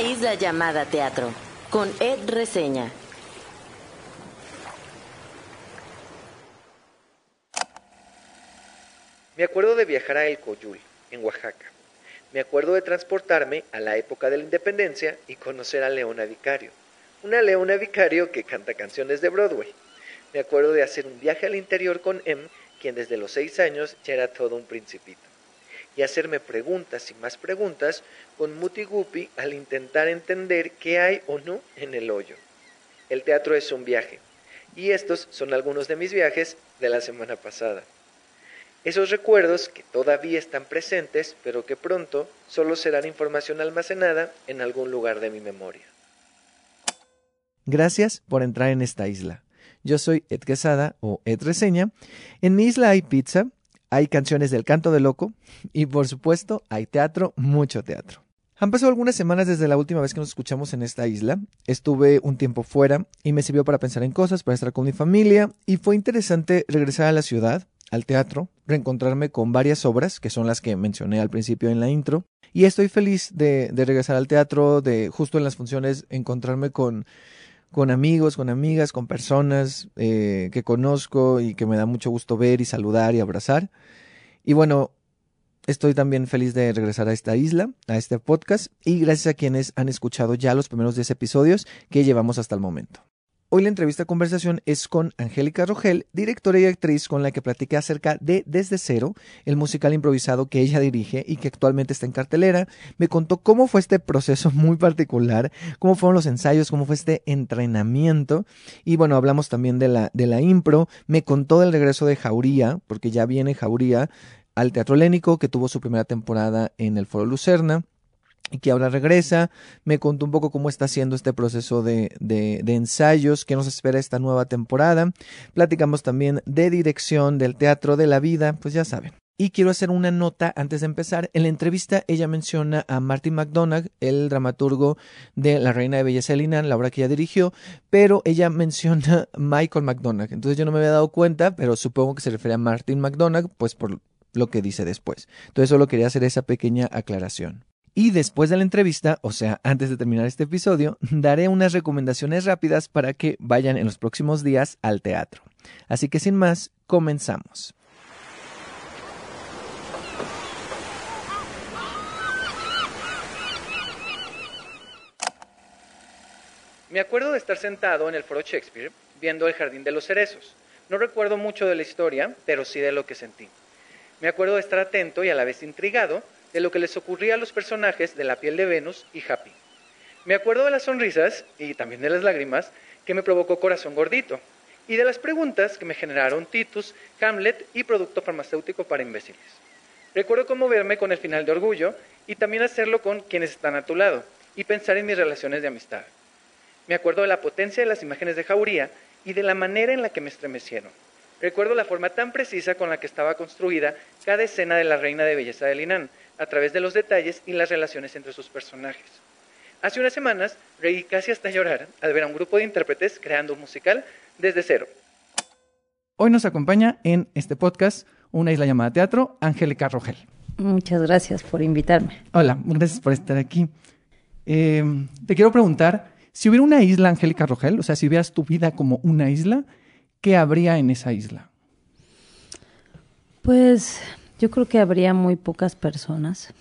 isla llamada teatro, con Ed Reseña. Me acuerdo de viajar a El Coyul, en Oaxaca. Me acuerdo de transportarme a la época de la independencia y conocer a Leona Vicario, una Leona Vicario que canta canciones de Broadway. Me acuerdo de hacer un viaje al interior con Em, quien desde los seis años ya era todo un principito, y hacerme preguntas y más preguntas con Muti Guppy al intentar entender qué hay o no en el hoyo. El teatro es un viaje, y estos son algunos de mis viajes de la semana pasada. Esos recuerdos que todavía están presentes, pero que pronto solo serán información almacenada en algún lugar de mi memoria. Gracias por entrar en esta isla. Yo soy Ed Quesada o Ed Reseña. En mi isla hay pizza, hay canciones del canto de loco y por supuesto hay teatro, mucho teatro. Han pasado algunas semanas desde la última vez que nos escuchamos en esta isla. Estuve un tiempo fuera y me sirvió para pensar en cosas, para estar con mi familia y fue interesante regresar a la ciudad, al teatro, reencontrarme con varias obras, que son las que mencioné al principio en la intro, y estoy feliz de, de regresar al teatro, de justo en las funciones encontrarme con, con amigos, con amigas, con personas eh, que conozco y que me da mucho gusto ver y saludar y abrazar. Y bueno, estoy también feliz de regresar a esta isla, a este podcast, y gracias a quienes han escuchado ya los primeros 10 episodios que llevamos hasta el momento. Hoy la entrevista conversación es con Angélica Rogel, directora y actriz con la que platiqué acerca de Desde Cero, el musical improvisado que ella dirige y que actualmente está en cartelera. Me contó cómo fue este proceso muy particular, cómo fueron los ensayos, cómo fue este entrenamiento. Y bueno, hablamos también de la, de la impro. Me contó del regreso de Jauría, porque ya viene Jauría al Teatro Lénico, que tuvo su primera temporada en el Foro Lucerna y que ahora regresa. Me contó un poco cómo está haciendo este proceso de, ensayos, qué nos espera esta nueva temporada. Platicamos también de dirección del teatro de la vida, pues ya saben. Y quiero hacer una nota antes de empezar. En la entrevista ella menciona a Martin McDonagh, el dramaturgo de La Reina de Belleza de Linan, la obra que ella dirigió, pero ella menciona Michael McDonagh. Entonces yo no me había dado cuenta, pero supongo que se refiere a Martin McDonagh, pues por lo que dice después. Entonces solo quería hacer esa pequeña aclaración. Y después de la entrevista, o sea, antes de terminar este episodio, daré unas recomendaciones rápidas para que vayan en los próximos días al teatro. Así que sin más, comenzamos. Me acuerdo de estar sentado en el foro Shakespeare viendo el Jardín de los Cerezos. No recuerdo mucho de la historia, pero sí de lo que sentí. Me acuerdo de estar atento y a la vez intrigado de lo que les ocurría a los personajes de La piel de Venus y Happy. Me acuerdo de las sonrisas y también de las lágrimas que me provocó Corazón Gordito y de las preguntas que me generaron Titus, Hamlet y Producto Farmacéutico para Imbéciles. Recuerdo conmoverme con el final de Orgullo y también hacerlo con quienes están a tu lado y pensar en mis relaciones de amistad. Me acuerdo de la potencia de las imágenes de Jauría y de la manera en la que me estremecieron. Recuerdo la forma tan precisa con la que estaba construida cada escena de la Reina de Belleza de Linan, a través de los detalles y las relaciones entre sus personajes. Hace unas semanas reí casi hasta llorar al ver a un grupo de intérpretes creando un musical desde cero. Hoy nos acompaña en este podcast una isla llamada teatro, Angélica Rogel. Muchas gracias por invitarme. Hola, gracias por estar aquí. Eh, te quiero preguntar, si hubiera una isla, Angélica Rogel, o sea, si vieras tu vida como una isla, ¿qué habría en esa isla? Pues yo creo que habría muy pocas personas.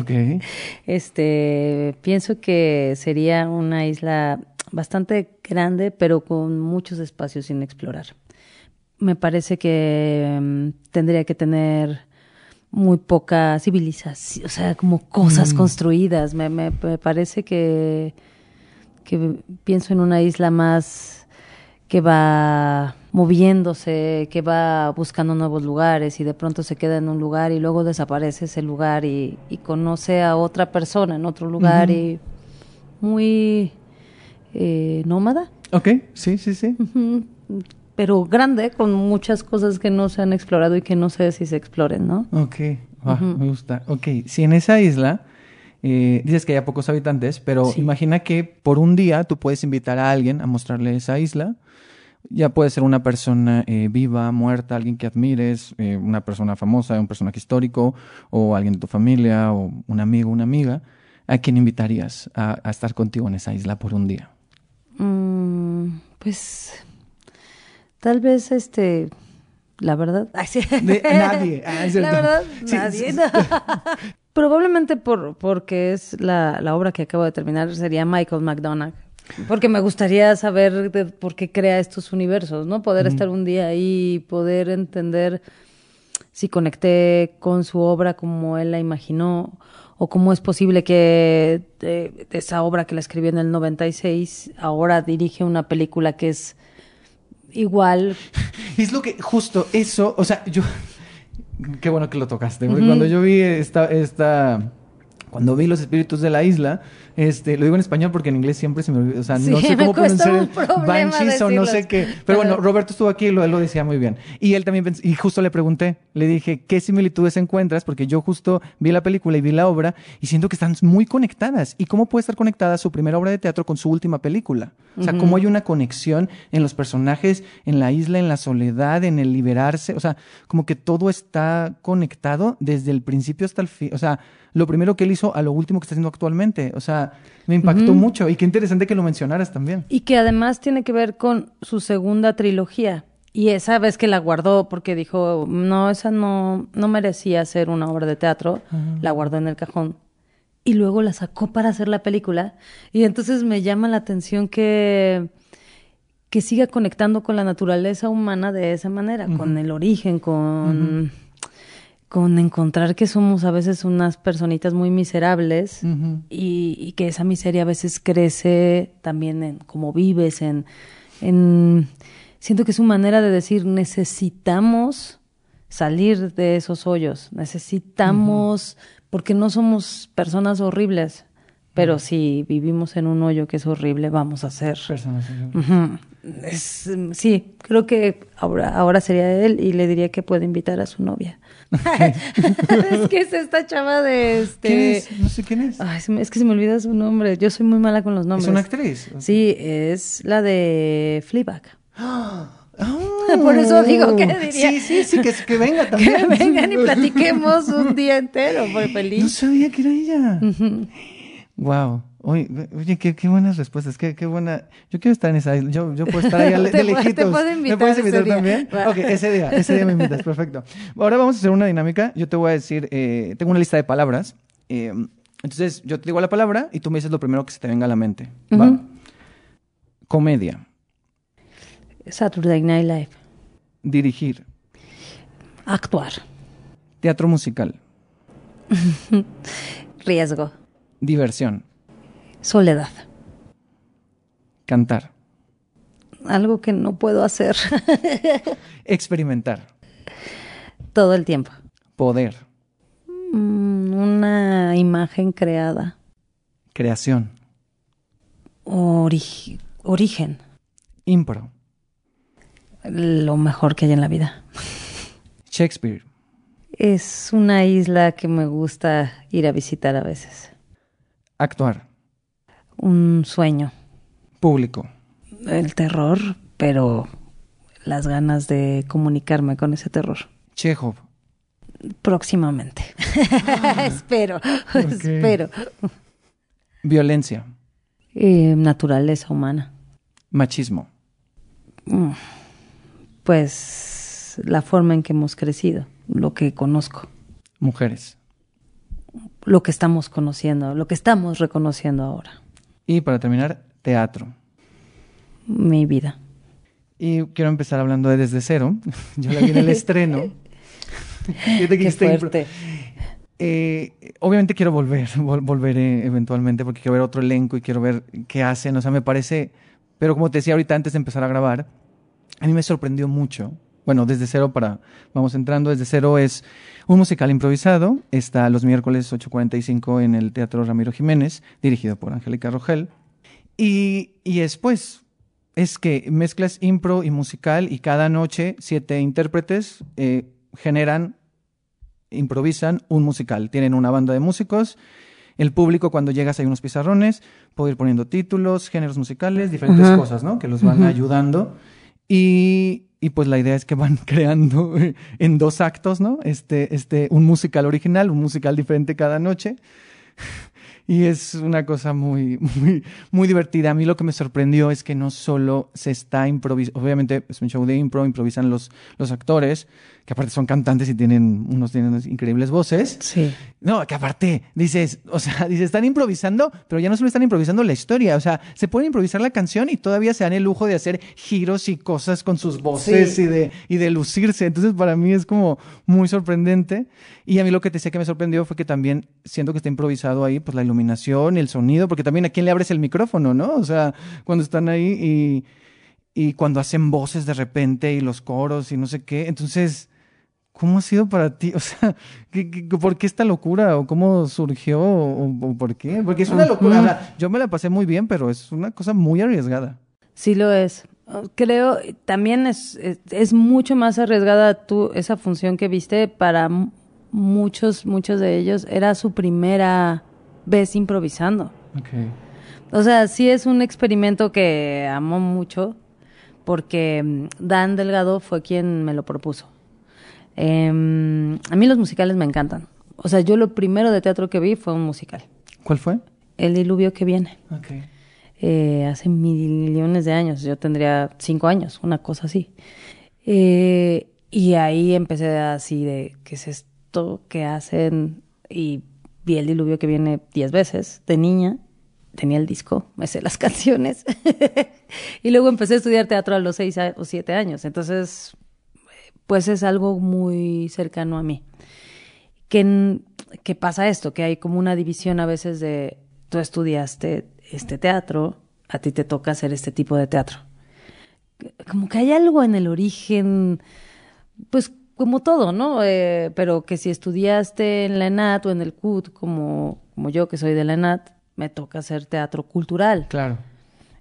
Okay. Este, pienso que sería una isla bastante grande, pero con muchos espacios sin explorar. Me parece que um, tendría que tener muy poca civilización, o sea, como cosas mm. construidas. Me, me, me parece que, que pienso en una isla más que va moviéndose, que va buscando nuevos lugares y de pronto se queda en un lugar y luego desaparece ese lugar y, y conoce a otra persona en otro lugar uh -huh. y muy eh, nómada. Ok, sí, sí, sí. Uh -huh. Pero grande, con muchas cosas que no se han explorado y que no sé si se exploren, ¿no? Ok, uh -huh. me gusta. Ok, si en esa isla... Eh, dices que hay pocos habitantes, pero sí. imagina que por un día tú puedes invitar a alguien a mostrarle esa isla ya puede ser una persona eh, viva, muerta, alguien que admires, eh, una persona famosa, un personaje histórico, o alguien de tu familia, o un amigo, una amiga. ¿a quién invitarías a, a estar contigo en esa isla por un día? Mm, pues tal vez este la verdad ay, sí. De- nadie. Ah, la verdad Sí, nadie sí, no. probablemente por porque es la, la obra que acabo de terminar sería Michael McDonagh. Porque me gustaría saber de por qué crea estos universos no poder estar un día ahí y poder entender si conecté con su obra como él la imaginó o cómo es posible que de esa obra que la escribió en el 96 ahora dirige una película que es igual. Es lo que, justo eso, o sea, yo. Qué bueno que lo tocaste. porque Cuando yo vi esta, esta. Cuando vi los espíritus de la isla, este, lo digo en español porque en inglés siempre se me olvida. O sea, Sí, no sé cómo pronunciar un el Banshees o no sé qué. Pero bueno. Roberto estuvo aquí y lo, él lo decía muy bien. Y él también y justo le pregunté, le dije, ¿qué similitudes encuentras? Porque yo justo vi la película y vi la obra y siento que están muy conectadas. ¿Y cómo puede estar conectada su primera obra de teatro con su última película? O sea, cómo hay una conexión en los personajes, en la isla, en la soledad, en el liberarse. O sea, como que todo está conectado desde el principio hasta el fin. O sea, lo primero que él hizo a lo último que está haciendo actualmente. O sea, me impactó mucho. Y qué interesante que lo mencionaras también. y que además tiene que ver con su segunda trilogía. Y esa vez que la guardó porque dijo no esa no no merecía ser una obra de teatro la guardó en el cajón. Y luego la sacó para hacer la película. Y entonces me llama la atención que que siga conectando con la naturaleza humana de esa manera, con el origen, con, con encontrar que somos a veces unas personitas muy miserables y, y que esa miseria a veces crece también en cómo vives, en, en siento que es una manera de decir necesitamos salir de esos hoyos, necesitamos, porque no somos personas horribles, pero si vivimos en un hoyo que es horrible, vamos a ser Personas. Es, sí, creo que ahora, ahora sería él y le diría que puede invitar a su novia. es que es esta chava de este. ¿Quién es? No sé quién es. Ay, es que se me olvida su nombre. Yo soy muy mala con los nombres. ¿Es una actriz? Sí, es la de Fleabag. Ah. Por eso digo, ¿qué diría? Sí, sí, sí, que, que venga Que también. vengan y platiquemos un día entero, No feliz. sabía que era ella. Wow. Oye, oye qué, qué buenas respuestas, qué, qué buena. Yo quiero estar en esa isla. Yo, yo puedo estar ahí de Te puedo- lejitos. te puedo ¿Me invitar puedes ese invitar día. también? Va. Ok, ese día, ese día me invitas, perfecto. Ahora vamos a hacer una dinámica. Yo te voy a decir, eh, tengo una lista de palabras. eh, entonces, yo te digo la palabra y tú me dices lo primero que se te venga a la mente. ¿Va? Comedia, Saturday Night Live. dirigir, Actuar. teatro musical, Riesgo. Diversión, Soledad. cantar, Algo que no puedo hacer experimentar, todo el tiempo. poder, Mm, Una imagen creada. creación, Ori- origen. impro, Lo mejor que hay en la vida. Shakespeare, Es una isla que me gusta ir a visitar a veces. Actuar, Un sueño. público, El terror, pero las ganas de comunicarme con ese terror. Chekhov, Próximamente. espero, espero. violencia, Eh, naturaleza humana. machismo, Mm, Pues la forma en que hemos crecido, lo que conozco, mujeres. Lo que estamos conociendo, lo que estamos reconociendo ahora, Y para terminar, teatro. mi vida. Y quiero empezar hablando de Desde Cero. Yo la vi en el estreno. Qué fuerte. Eh, obviamente quiero volver, vol- volveré eventualmente porque quiero ver otro elenco y quiero ver qué hacen. O sea, me parece, pero como te decía ahorita antes de empezar a grabar, a mí me sorprendió mucho. Bueno, desde cero para, vamos entrando, desde cero es un musical improvisado, está los miércoles 8.45 en el Teatro Ramiro Jiménez, dirigido por Angélica Rogel. Y, y después, es que mezclas impro y musical y cada noche siete intérpretes eh, generan improvisan un musical. Tienen una banda de músicos. El público, cuando llegas, hay unos pizarrones. Puedo ir poniendo títulos, géneros musicales, diferentes Ajá. cosas, ¿no? Que los van ayudando. Y, y pues la idea es que van creando en dos actos, ¿no? Este, este, un musical original, un musical diferente cada noche. y es una cosa muy, muy, muy divertida. A mí lo que me sorprendió es que no solo se está improvisando, obviamente es un show de impro, improvisan los, los actores, que aparte son cantantes y tienen unos tienen increíbles voces. Sí. No, que aparte dices, o sea, dices, están improvisando, pero ya no solo están improvisando la historia, o sea, se pueden improvisar la canción y todavía se dan el lujo de hacer giros y cosas con sus voces y, de, y de lucirse. Entonces, para mí es como muy sorprendente. Y a mí lo que te decía que me sorprendió fue que también, siento que está improvisado ahí, pues la iluminación, el sonido, porque también a quién le abres el micrófono, ¿no? O sea, cuando están ahí y, y cuando hacen voces de repente y los coros y no sé qué. Entonces, ¿cómo ha sido para ti? O sea, ¿qué, qué, por qué esta locura? ¿O cómo surgió? ¿O, o por qué? Porque es una locura. Yo me la pasé muy bien, pero es una cosa muy arriesgada. Sí lo es. Creo, también es, es, es mucho más arriesgada tú, esa función que viste para muchos, muchos de ellos. Era su primera vez improvisando. Okay. O sea, sí es un experimento que amo mucho porque Dan Delgado fue quien me lo propuso. Eh, a mí los musicales me encantan. O sea, yo lo primero de teatro que vi fue un musical. ¿Cuál fue? El diluvio que viene. Okay. Eh, hace millones de años. Yo tendría cinco años, una cosa así. Eh, y ahí empecé así de, ¿qué es esto que hacen? Y vi el diluvio que viene diez veces de niña. Tenía el disco, me sé las canciones. y luego empecé a estudiar teatro a los seis o siete años. Entonces, pues es algo muy cercano a mí. Que, que pasa esto, que hay como una división a veces de tú estudiaste este teatro, a ti te toca hacer este tipo de teatro. Como que hay algo en el origen, pues como todo, ¿no? Eh, pero que si estudiaste en la ENAT o en el CUT, como, como yo que soy de la ENAT, me toca hacer teatro cultural. Claro.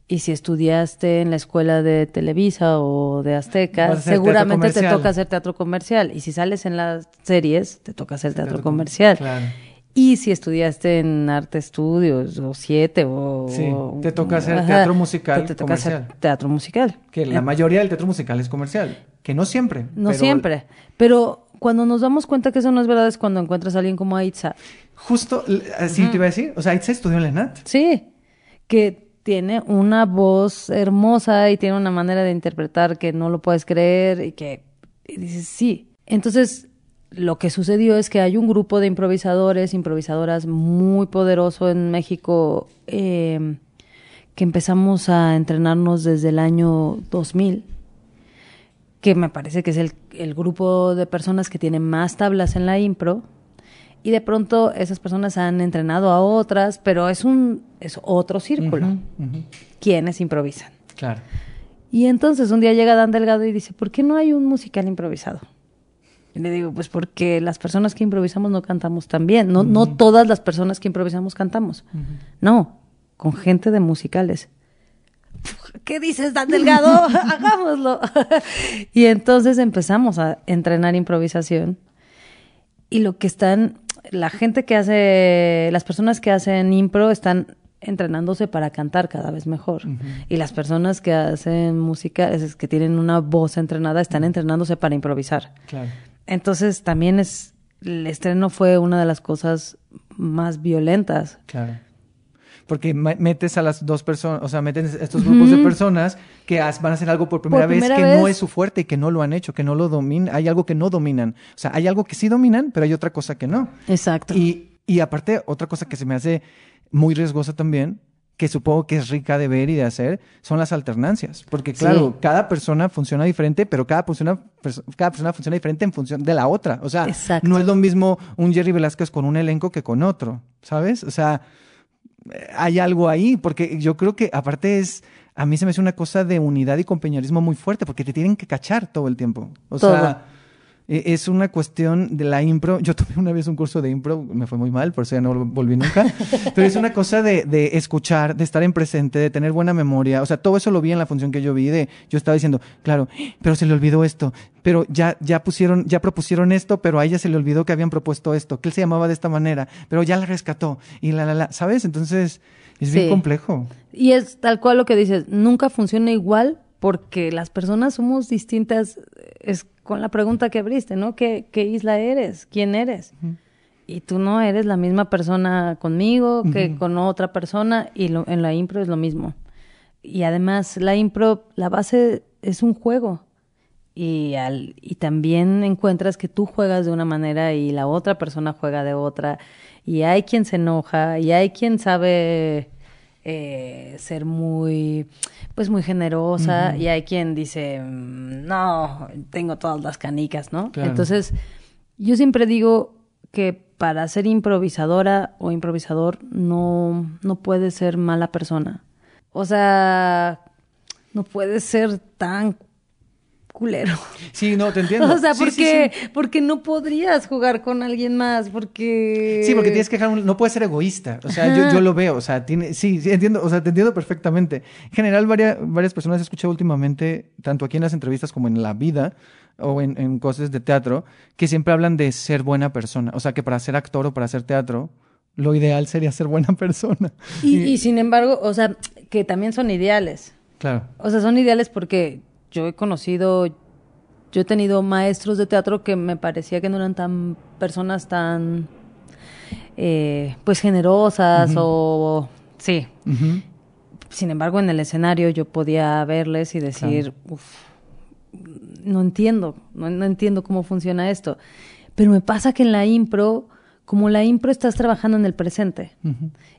Y si estudiaste en la escuela de Televisa o de Azteca, seguramente te toca hacer teatro comercial. Y si sales en las series, te toca hacer teatro, teatro comercial. Claro. Y si estudiaste en arte estudios o siete o... Sí, te toca hacer ajá, teatro musical te toca comercial. hacer teatro musical. Que la mayoría del teatro musical es comercial. Que no siempre. No pero... siempre. Pero cuando nos damos cuenta que eso no es verdad es cuando encuentras a alguien como Aitza. Justo, así uh -huh. te iba a decir. O sea, Aitza estudió en la ENAT. Sí, que tiene una voz hermosa y tiene una manera de interpretar que no lo puedes creer y que dices, sí. Entonces, lo que sucedió es que hay un grupo de improvisadores, improvisadoras muy poderoso en México, eh, que empezamos a entrenarnos desde el año 2000, que me parece que es el, el grupo de personas que tiene más tablas en la impro, y de pronto esas personas han entrenado a otras, pero es un es otro círculo. Uh -huh, uh -huh. Quienes improvisan. Claro. Y entonces un día llega Dan Delgado y dice, ¿por qué no hay un musical improvisado? Y le digo, pues porque las personas que improvisamos no cantamos tan bien. No, uh -huh. no todas las personas que improvisamos cantamos. No, con gente de musicales. ¿Qué dices, Dan Delgado? Hagámoslo. y entonces empezamos a entrenar improvisación. Y lo que están la gente que hace, las personas que hacen impro están entrenándose para cantar cada vez mejor. Uh -huh. Y las personas que hacen música, es, que tienen una voz entrenada, están entrenándose para improvisar. Claro. Entonces también es, el estreno fue una de las cosas más violentas. Claro. Porque metes a las dos personas, o sea, metes estos grupos uh -huh. de personas que van a hacer algo por primera, por vez que vez. no es su fuerte y que no lo han hecho, que no lo dominan. Hay algo que no dominan. O sea, hay algo que sí dominan, pero hay otra cosa que no. Exacto. Y, y aparte, otra cosa que se me hace muy riesgosa también, que supongo que es rica de ver y de hacer, son las alternancias. Porque, claro, sí. cada persona funciona diferente, pero cada persona, cada persona funciona diferente en función de la otra. O sea, Exacto. no es lo mismo un Jerry Velázquez con un elenco que con otro, ¿sabes? O sea, hay algo ahí, porque yo creo que aparte es, a mí se me hace una cosa de unidad y compañerismo muy fuerte, porque te tienen que cachar todo el tiempo. O sea, e, es una cuestión de la impro. Yo tomé una vez un curso de impro, me fue muy mal, por eso ya no volví nunca. Pero es una cosa de, de, escuchar, de estar en presente, de tener buena memoria. O sea, todo eso lo vi en la función que yo vi. De, yo estaba diciendo, claro, pero se le olvidó esto. Pero ya, ya pusieron, ya propusieron esto, pero a ella se le olvidó que habían propuesto esto, que él se llamaba de esta manera, pero ya la rescató. Y la, la, la, ¿sabes? Entonces, es sí. bien complejo. Y es tal cual lo que dices, nunca funciona igual porque las personas somos distintas. Es con la pregunta que abriste, ¿no? ¿Qué, qué isla eres? ¿Quién eres? Uh -huh. y tú no eres la misma persona conmigo que con otra persona y lo- en la impro es lo mismo. Y además la impro, la base es un juego y, al, y también encuentras que tú juegas de una manera y la otra persona juega de otra y hay quien se enoja y hay quien sabe eh, ser muy pues muy generosa y hay quien dice "Mm, no tengo todas las canicas no Claro. entonces yo siempre digo que para ser improvisadora o improvisador no no puedes ser mala persona. O sea no puedes ser tan culero Sí, no, te entiendo. o sea, Sí, porque, sí. porque no podrías jugar con alguien más, porque... Sí, porque tienes que dejar un- no puedes ser egoísta. O sea, yo, yo lo veo. O sea, tiene, sí, sí, entiendo, o sea, te entiendo perfectamente. En general, varias, varias personas he escuchado últimamente, tanto aquí en las entrevistas como en la vida o en, en cosas de teatro, que siempre hablan de ser buena persona. O sea, que para ser actor o para hacer teatro, lo ideal sería ser buena persona. Y, y sin embargo, o sea, que también son ideales. Claro. O sea, son ideales porque yo he conocido, yo he tenido maestros de teatro que me parecía que no eran tan personas tan, eh, pues, generosas o... Sí. Sin embargo, en el escenario yo podía verles y decir, "Uf, no entiendo, no, no entiendo cómo funciona esto. Pero me pasa que en la impro, como la impro estás trabajando en el presente,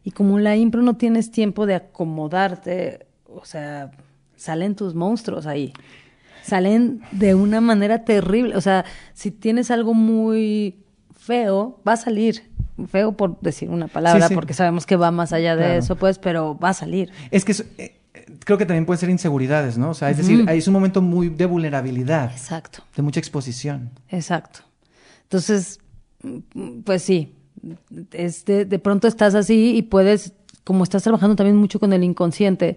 y como en la impro no tienes tiempo de acomodarte, o sea, salen tus monstruos ahí. Salen de una manera terrible. O sea, si tienes algo muy feo, va a salir. Feo por decir una palabra, Sí, sí. porque sabemos que va más allá de Claro. eso, pues, pero va a salir. Es que eh, creo que también pueden ser inseguridades, ¿no? O sea, es decir, Ujú. es un momento muy de vulnerabilidad, Exacto. de mucha exposición. Exacto. Entonces, pues sí, es de, de pronto estás así y puedes, como estás trabajando también mucho con el inconsciente,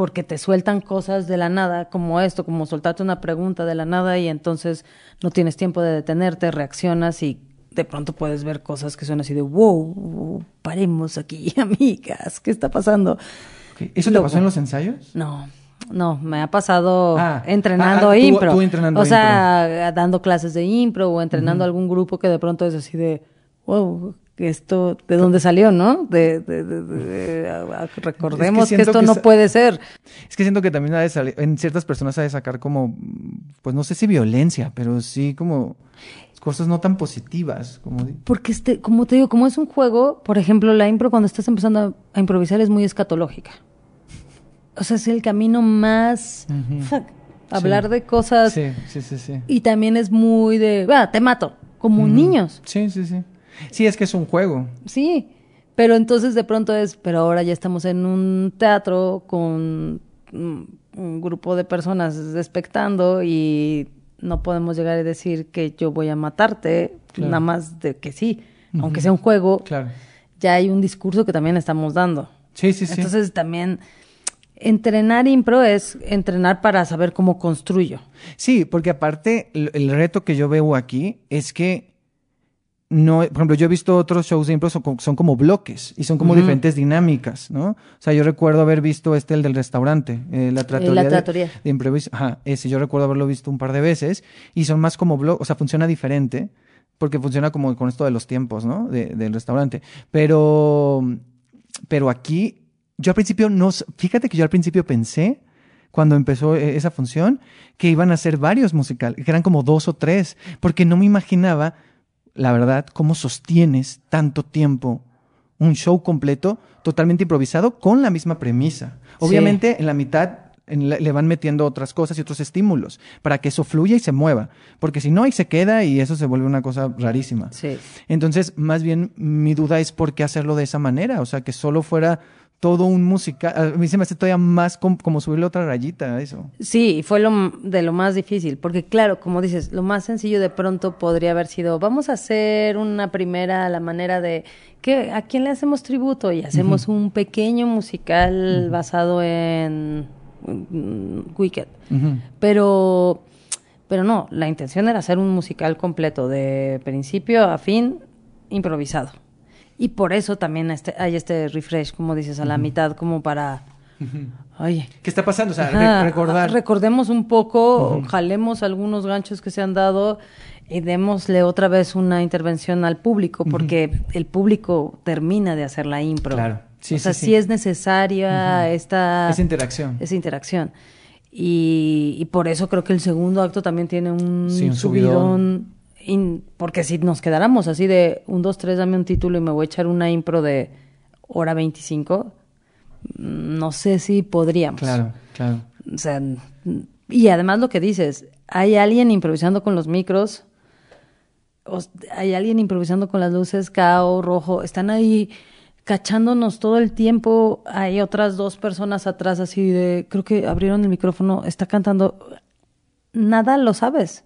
porque te sueltan cosas de la nada, como esto, como soltarte una pregunta de la nada y entonces no tienes tiempo de detenerte, reaccionas y de pronto puedes ver cosas que son así de, wow, paremos aquí, amigas, ¿qué está pasando? ¿Eso te pasó en los ensayos? No, no, me ha pasado Ah, entrenando ah, ah, tú- impro. tú entrenando o sea, dando clases de impro o entrenando algún grupo que de pronto es así de, wow, esto, ¿de dónde salió, no? De, de- de- de- recordemos que, esto que no puede ser. Es que siento que también ha de salir, en ciertas personas ha de sacar como, pues no sé si violencia, pero sí como cosas no tan positivas. Como, Porque, este, como te digo, como es un juego, por ejemplo, la impro cuando estás empezando a, improvisar es muy escatológica. O sea, es el camino más... Fuck, hablar Sí. de cosas... sí, sí, sí, sí. Y también es muy de, va, te mato, como niños. Sí, sí, sí. Sí, es que es un juego. Sí, pero entonces de pronto es, pero ahora ya estamos en un teatro con mm, un grupo de personas expectando y no podemos llegar a decir que yo voy a matarte, Claro. nada más de que sí, aunque sea un juego, Claro. ya hay un discurso que también estamos dando. Sí, sí, sí. Entonces también entrenar impro es entrenar para saber cómo construyo. Sí, porque aparte el reto que yo veo aquí es que no, por ejemplo, yo he visto otros shows de impro son, son como bloques y son como Ujú. diferentes dinámicas, ¿no? O sea, yo recuerdo haber visto este el del restaurante, eh, la tratoría, de- tratoría. de, improviso. Ajá, ese yo recuerdo haberlo visto un par de veces y son más como bloques, o sea, funciona diferente porque funciona como con esto de los tiempos, ¿no? De- del restaurante. Pero, pero aquí, yo al principio no, fíjate que yo al principio pensé cuando empezó eh, esa función, que iban a ser varios musicales, que eran como dos o tres, porque no me imaginaba, la verdad, cómo sostienes tanto tiempo un show completo totalmente improvisado con la misma premisa. Sí. Obviamente en la mitad en la- le van metiendo otras cosas y otros estímulos para que eso fluya y se mueva, porque si no ahí se queda y eso se vuelve una cosa rarísima. Sí. Entonces, más bien mi duda es por qué hacerlo de esa manera, o sea, que solo fuera todo un musical, a mí se me hace todavía más com- como subirle otra rayita a eso. Sí, fue lo, de lo más difícil, porque claro, como dices, lo más sencillo de pronto podría haber sido, vamos a hacer una primera la manera de, ¿qué, ¿a quién le hacemos tributo? Y hacemos un pequeño musical basado en mm, Wicked. Pero, pero no, la intención era hacer un musical completo, de principio a fin, improvisado. Y por eso también este, hay este refresh, como dices, a la mitad, como para, Oye. ¿Qué está pasando? O sea, Ajá, recordar. Recordemos un poco, jalemos algunos ganchos que se han dado y démosle otra vez una intervención al público, porque el público termina de hacer la impro. Claro. Sí, o sea, sí, sí, sí. es necesaria esta Esa interacción. esa interacción. Y, y por eso creo que el segundo acto también tiene un, Sí, un subidón. In- porque si nos quedáramos así de un, dos, tres, dame un título y me voy a echar una impro de hora 25, no sé si podríamos. Claro, claro. O sea, y además lo que dices, hay alguien improvisando con los micros, hay alguien improvisando con las luces, cao, rojo, están ahí cachándonos todo el tiempo, hay otras dos personas atrás así de, creo que abrieron el micrófono, está cantando, nada lo sabes.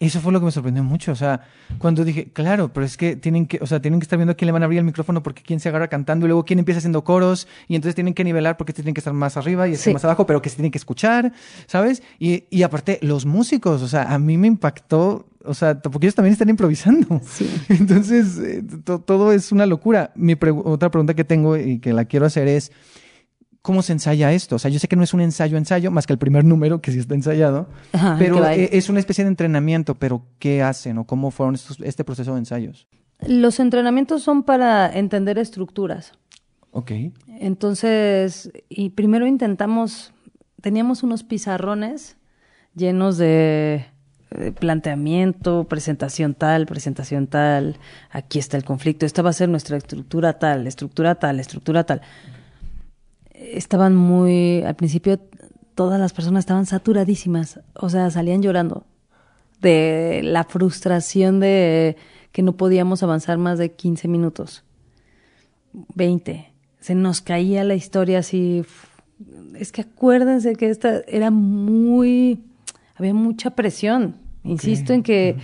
Eso fue lo que me sorprendió mucho. O sea, cuando dije, claro, pero es que tienen que, o sea, tienen que estar viendo a quién le van a abrir el micrófono porque quién se agarra cantando y luego quién empieza haciendo coros y entonces tienen que nivelar porque tienen que estar más arriba y Sí. más abajo, pero que se tienen que escuchar, ¿sabes? Y, y aparte, los músicos, o sea, a mí me impactó, o sea, porque ellos también están improvisando. Sí. Entonces, eh, to- todo es una locura. Mi pregu- otra pregunta que tengo y que la quiero hacer es, ¿cómo se ensaya esto? O sea, yo sé que no es un ensayo-ensayo, más que el primer número, que sí está ensayado, Ajá, pero eh, es una especie de entrenamiento, pero ¿qué hacen o cómo fueron estos- este proceso de ensayos? Los entrenamientos son para entender estructuras. Ok. Entonces, y primero intentamos, teníamos unos pizarrones llenos de planteamiento, presentación tal, presentación tal, aquí está el conflicto, esta va a ser nuestra estructura tal, estructura tal, estructura tal. Estaban muy, al principio todas las personas estaban saturadísimas, o sea, salían llorando de la frustración de que no podíamos avanzar más de 15 minutos. 20. Se nos caía la historia así. Es que acuérdense que esta era muy. Había mucha presión. Insisto en que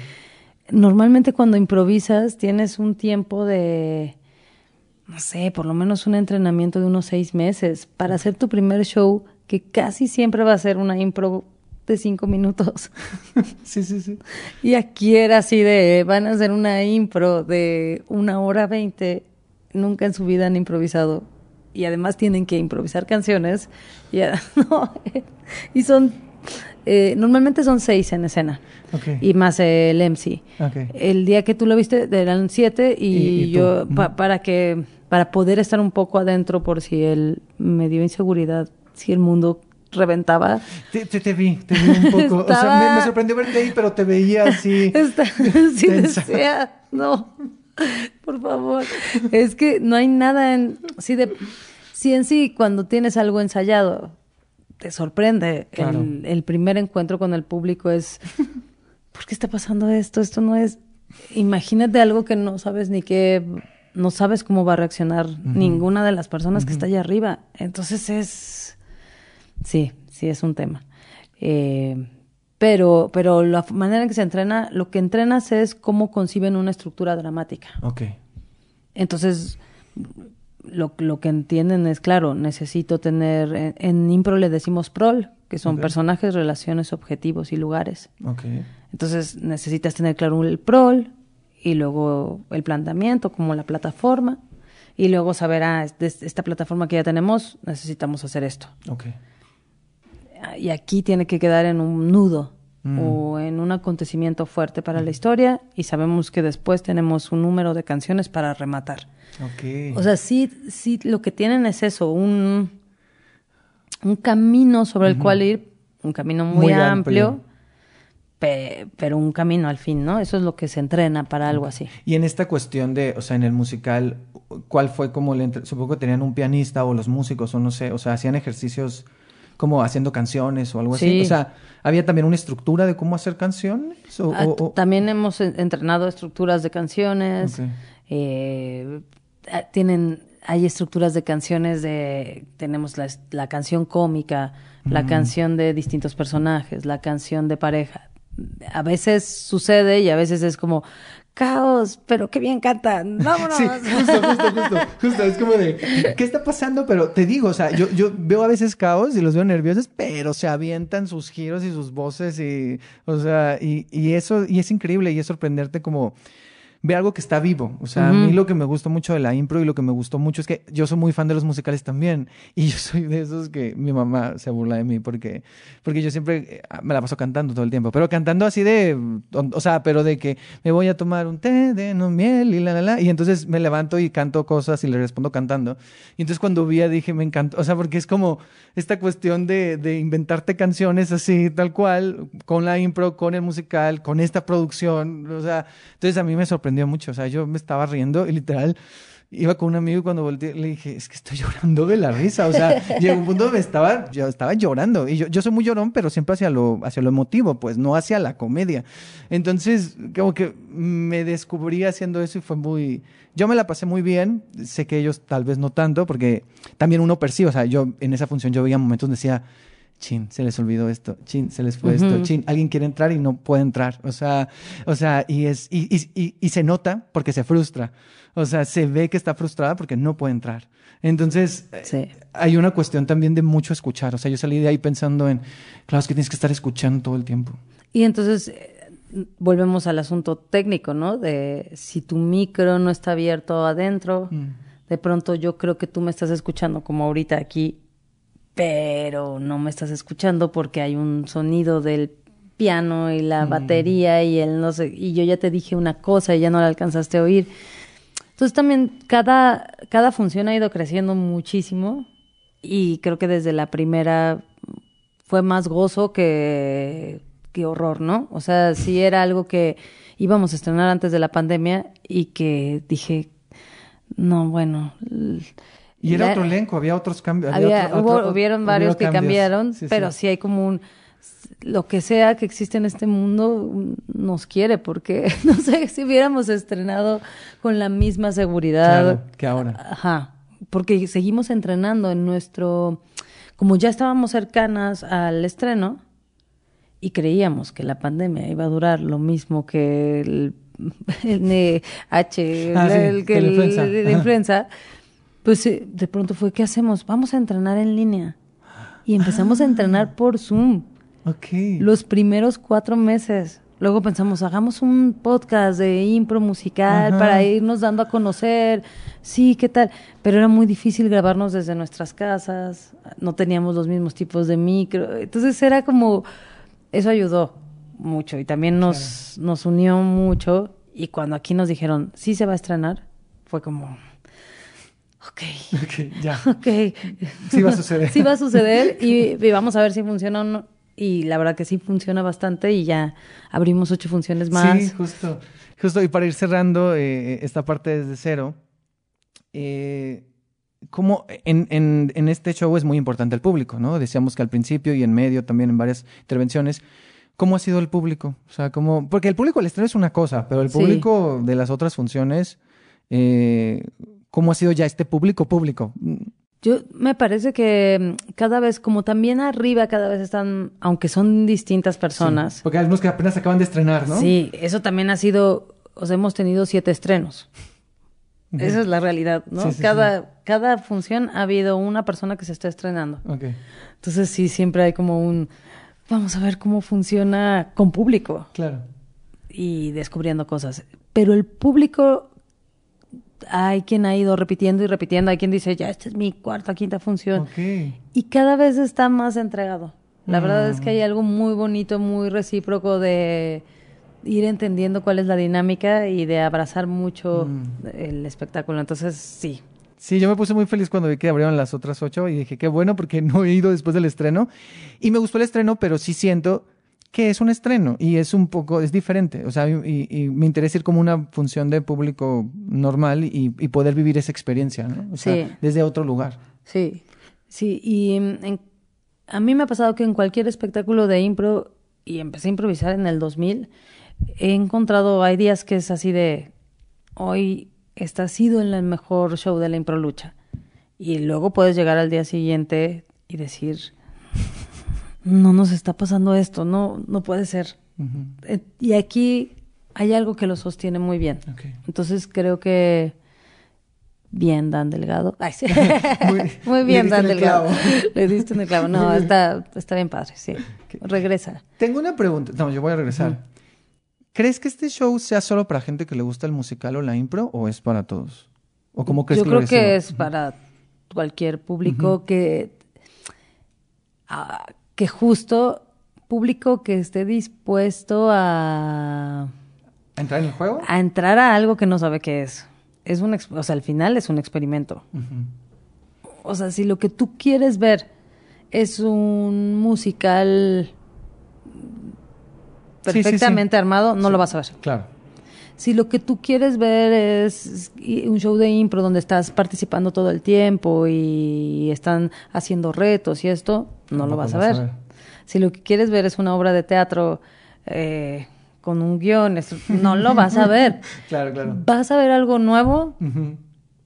normalmente cuando improvisas tienes un tiempo de. No sé, por lo menos un entrenamiento de unos seis meses para hacer tu primer show, que casi siempre va a ser una impro de cinco minutos. Sí, sí, sí. Y aquí era así de, van a hacer una impro de una hora veinte, nunca en su vida han improvisado. Y además tienen que improvisar canciones. Y, no, y son, eh, normalmente son seis en escena. Ok. Y más el MC. Ok. El día que tú lo viste eran siete y, Y- yo, pa- para que, para poder estar un poco adentro por si él me dio inseguridad, si el mundo reventaba. Te, te, te vi, te vi un poco. O sea, me, sorprendió verte ahí, pero te veía así. Está, sí desea, no, por favor. Es que no hay nada en, sí de, sí en sí cuando tienes algo ensayado te sorprende. Claro. El, el primer encuentro con el público es, ¿por qué está pasando esto? Esto no es. Imagínate algo que no sabes ni qué, no sabes cómo va a reaccionar ninguna de las personas que está allá arriba. Entonces es, sí, sí es un tema. Eh, pero, pero la manera en que se entrena, lo que entrenas es cómo conciben una estructura dramática. Ok. Entonces, lo, lo que entienden es, claro, necesito tener, en, en impro le decimos prol, que son personajes, relaciones, objetivos y lugares. Ok. Entonces, necesitas tener claro el prol y luego el planteamiento, como la plataforma, y luego saber, ah, de esta plataforma que ya tenemos, necesitamos hacer esto. Ok. Y aquí tiene que quedar en un nudo Mm. o en un acontecimiento fuerte para la historia y sabemos que después tenemos un número de canciones para rematar. Ok. O sea, sí, sí, lo que tienen es eso, un, un camino sobre el cual ir, un camino muy, Muy amplio, amplio. Pe- pero un camino al fin, ¿no? Eso es lo que se entrena para algo así. Y en esta cuestión de, o sea, en el musical, ¿cuál fue como el entre- supongo que tenían un pianista o los músicos o no sé, o sea, hacían ejercicios como haciendo canciones o algo así? Sí. O sea, ¿había también una estructura de cómo hacer canciones? O, Ah, o- o- También hemos en- entrenado estructuras de canciones. Eh, ah, tienen, hay estructuras de canciones de, tenemos la, la canción cómica, la canción de distintos personajes, la canción de pareja. A veces sucede y a veces es como caos, pero qué bien cantan, vámonos. Justo, justo, justo, justo. Es como de, ¿qué está pasando? Pero te digo, o sea, yo, yo veo a veces caos y los veo nerviosos, pero se avientan sus giros y sus voces y, o sea, y, y eso, y es increíble y es sorprenderte como, ve algo que está vivo. O sea, a mí lo que me gustó mucho de la impro y lo que me gustó mucho es que yo soy muy fan de los musicales también. Y yo soy de esos que mi mamá se burla de mí porque, porque yo siempre eh, me la paso cantando todo el tiempo. Pero cantando así de, o sea, pero de que me voy a tomar un té de no miel y la, la, la. Y entonces me levanto y canto cosas y le respondo cantando. Y entonces cuando vi, dije, me encantó. O sea, porque es como esta cuestión de, de inventarte canciones así, tal cual, con la impro, con el musical, con esta producción. O sea, entonces a mí me sorprendió mucho. O sea, yo me estaba riendo y literal iba con un amigo y cuando volteé le dije, es que estoy llorando de la risa. O sea, llegó un punto donde estaba, yo estaba llorando. Y yo, yo soy muy llorón, pero siempre hacia lo, hacia lo emotivo, pues no hacia la comedia. Entonces, como que me descubrí haciendo eso y fue muy... Yo me la pasé muy bien. Sé que ellos tal vez no tanto, porque también uno percibe, o sea, yo en esa función yo veía momentos donde decía chin, se les olvidó esto, chin, se les fue esto, chin, alguien quiere entrar y no puede entrar. O sea, o sea, y es, y, y, y, se nota porque se frustra. O sea, se ve que está frustrada porque no puede entrar. Entonces, eh, hay una cuestión también de mucho escuchar. O sea, yo salí de ahí pensando en, claro, es que tienes que estar escuchando todo el tiempo. Y entonces, eh, volvemos al asunto técnico, ¿no? De si tu micro no está abierto adentro, mm. de pronto yo creo que tú me estás escuchando como ahorita aquí pero no me estás escuchando porque hay un sonido del piano y la mm. batería y el no sé, y yo ya te dije una cosa y ya no la alcanzaste a oír. Entonces también cada, cada función ha ido creciendo muchísimo y creo que desde la primera fue más gozo que, que horror, ¿no? O sea, sí era algo que íbamos a estrenar antes de la pandemia y que dije, no, bueno, y era otro elenco, había otros cambios. Había, hubieron varios que cambiaron, pero sí. hay como un... Lo que sea que existe en este mundo nos quiere, porque no sé si hubiéramos estrenado con la misma seguridad. que ahora. Ajá, porque seguimos entrenando en nuestro... Como ya estábamos cercanas al estreno y creíamos que la pandemia iba a durar lo mismo que el, NH, ah, el, que el, la influenza pues eh, de pronto fue, ¿qué hacemos? Vamos a entrenar en línea. Y empezamos a entrenar ah. por Zoom. Ok. Los primeros cuatro meses. Luego pensamos, hagamos un podcast de impro musical para irnos dando a conocer. Sí, ¿qué tal? Pero era muy difícil grabarnos desde nuestras casas. No teníamos los mismos tipos de micro. Entonces era como, eso ayudó mucho y también nos, nos unió mucho. Y cuando aquí nos dijeron, sí se va a estrenar, fue como, ok. Ok, ya. Ok. Sí va a suceder. sí va a suceder y, vamos a ver si funciona o no. Y la verdad que sí funciona bastante y ya abrimos ocho funciones más. Sí, justo. Justo, y para ir cerrando eh, esta parte desde cero, eh, como en, en, en, este show es muy importante el público, ¿no? Decíamos que al principio y en medio también en varias intervenciones, ¿cómo ha sido el público? O sea, como, porque el público del estreno es una cosa, pero el público de las otras funciones, eh, cómo ha sido ya este público público. Yo me parece que mm, cada vez, como también arriba, cada vez están, aunque son distintas personas. porque hay algunos que apenas acaban de estrenar, ¿no? Sí, eso también ha sido, o sea, hemos tenido siete estrenos. Esa es la realidad, ¿no? cada, cada función ha habido una persona que se está estrenando. Okay. Entonces sí, siempre hay como un, vamos a ver cómo funciona con público. Claro. Y descubriendo cosas. Pero el público hay quien ha ido repitiendo y repitiendo, hay quien dice, ya, esta es mi cuarta, quinta función. Y cada vez está más entregado. La verdad es que hay algo muy bonito, muy recíproco de ir entendiendo cuál es la dinámica y de abrazar mucho mm. el espectáculo. Entonces, sí. Sí, yo me puse muy feliz cuando vi que abrieron las otras ocho y dije, qué bueno, porque no he ido después del estreno. Y me gustó el estreno, pero sí siento que es un estreno y es un poco, es diferente. O sea, y, me interesa ir como una función de público normal y, poder vivir esa experiencia, ¿no? O sea, desde otro lugar. Sí, sí. Y a mí me ha pasado que en cualquier espectáculo de impro, y empecé a improvisar en el 2000, he encontrado, hay días que es así de, hoy está sido en el mejor show de la impro lucha. Y luego puedes llegar al día siguiente y decir, no nos está pasando esto, no, no puede ser. Eh, y aquí hay algo que lo sostiene muy bien. Entonces creo que bien Dan Delgado. muy, bien Dan Delgado. Le diste en el clavo. No, está, está bien padre, sí. Regresa. Tengo una pregunta. No, yo voy a regresar. ¿Crees que este show sea solo para gente que le gusta el musical o la impro o es para todos? ¿O cómo crees Yo que creo que es para cualquier público que, ah, que justo público que esté dispuesto a, ¿Entrar en el juego? a entrar a algo que no sabe qué es. Es un, o sea, al final es un experimento. O sea, si lo que tú quieres ver es un musical Sí, sí, sí. perfectamente armado, no lo vas a ver. Claro. Si lo que tú quieres ver es un show de impro donde estás participando todo el tiempo y están haciendo retos y esto, no lo vas a ver. Si lo que quieres ver es una obra de teatro eh, con un guion, no lo vas a ver. Claro, claro. Vas a ver algo nuevo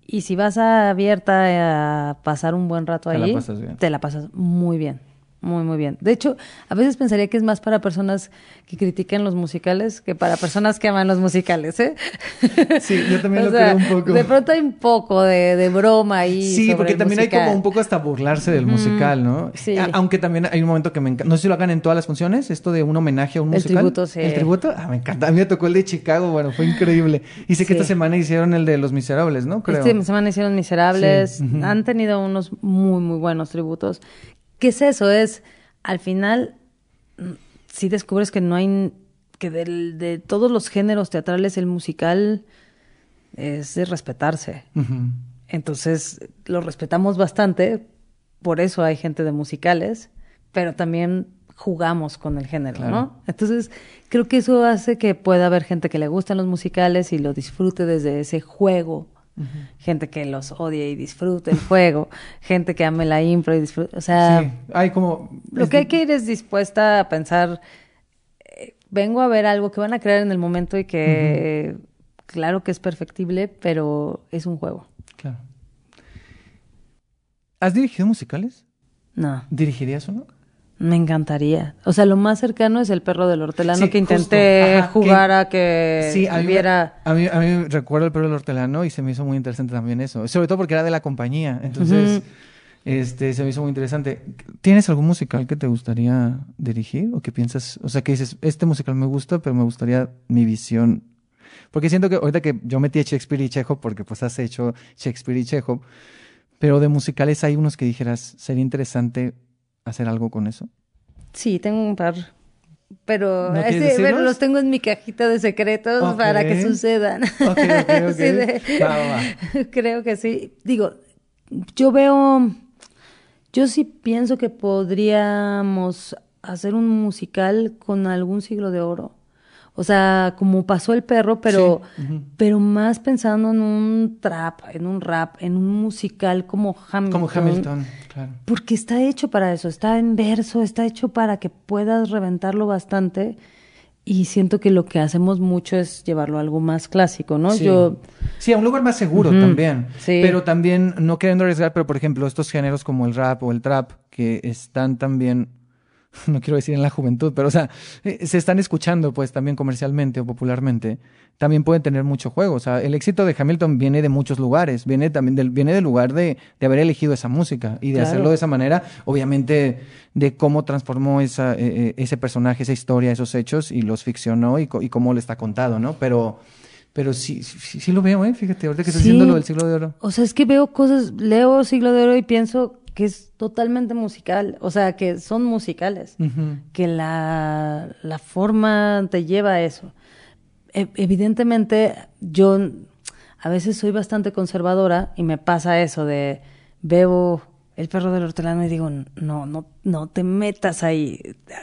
y si vas a abierta a pasar un buen rato Te la ahí, pasas bien. te la pasas muy bien. Muy, muy bien. De hecho, a veces pensaría que es más para personas que critican los musicales que para personas que aman los musicales, ¿eh? Sí, yo también lo sea, creo un poco. De pronto hay un poco de, de broma ahí. Sí, sobre porque el también hay como un poco hasta burlarse del musical, ¿no? sí. A- Aunque también hay un momento que me encanta. No sé si lo hagan en todas las funciones, esto de un homenaje a un El musical. tributo, sí. El tributo, ah, me encanta. A mí me tocó el de Chicago, bueno, fue increíble. Y sé que esta semana hicieron el de Los Miserables, ¿no? Creo. Este semana hicieron Miserables. Sí. Han tenido unos muy, muy buenos tributos. ¿Qué es eso? Es, al final, mm, si descubres que no hay, que del- de todos los géneros teatrales, el musical es de respetarse. Entonces, lo respetamos bastante, por eso hay gente de musicales, pero también jugamos con el género, Claro. ¿no? Entonces, creo que eso hace que pueda haber gente que le gustan los musicales y lo disfrute desde ese juego. Gente que los odie y disfrute el juego, gente que ame la impro y disfrute, o sea, sí, hay como... lo que hay que ir es dispuesta a pensar, eh, vengo a ver algo que van a crear en el momento y que claro que es perfectible, pero es un juego. Claro. ¿Has dirigido musicales? No. ¿Dirigirías uno? Me encantaría. O sea, lo más cercano es el perro del hortelano Sí, que intenté Ajá, jugar que- a que Sí, a mí, me- hubiera... a, mí, a mí recuerdo el perro del hortelano y se me hizo muy interesante también eso. Sobre todo porque era de la compañía. Entonces, este, se me hizo muy interesante. ¿Tienes algún musical que te gustaría dirigir? ¿O que piensas? O sea, que dices, este musical me gusta, pero me gustaría mi visión. Porque siento que ahorita que yo metí a Shakespeare y Chekhov, porque pues has hecho Shakespeare y Chekhov, pero de musicales hay unos que dijeras, sería interesante hacer algo con eso. Sí, tengo un par. Pero, ¿No quieres ese- pero los tengo en mi cajita de secretos para que sucedan. Sí, de- Va, va, va. Creo que sí. Digo, yo veo, yo sí pienso que podríamos hacer un musical con algún siglo de oro. O sea, como pasó el perro, pero, Sí, pero más pensando en un trap, en un rap, en un musical como Hamilton. Como Hamilton, claro. Porque está hecho para eso, está en verso, está hecho para que puedas reventarlo bastante. Y siento que lo que hacemos mucho es llevarlo a algo más clásico, ¿no? Sí. Yo, Sí, a un lugar más seguro también. sí. Pero también, no queriendo arriesgar, pero por ejemplo, estos géneros como el rap o el trap, que están también, no quiero decir en la juventud, pero o sea, eh, se están escuchando pues también comercialmente o popularmente, también pueden tener mucho juego. O sea, el éxito de Hamilton viene de muchos lugares, viene también del, viene del lugar de, de haber elegido esa música y de Claro. hacerlo de esa manera, obviamente de cómo transformó esa, eh, eh, ese personaje, esa historia, esos hechos y los ficcionó y cómo le está contado, ¿no? Pero... Pero sí, sí, sí lo veo, ¿eh? Fíjate, ahorita que estás Sí. diciendo lo del siglo de oro. o sea, es que veo cosas, leo Siglo de Oro y pienso que es totalmente musical, o sea, que son musicales, que la, la forma te lleva a eso. E- evidentemente, yo a veces soy bastante conservadora y me pasa eso de veo el perro del hortelano y digo, no, no, no te metas ahí,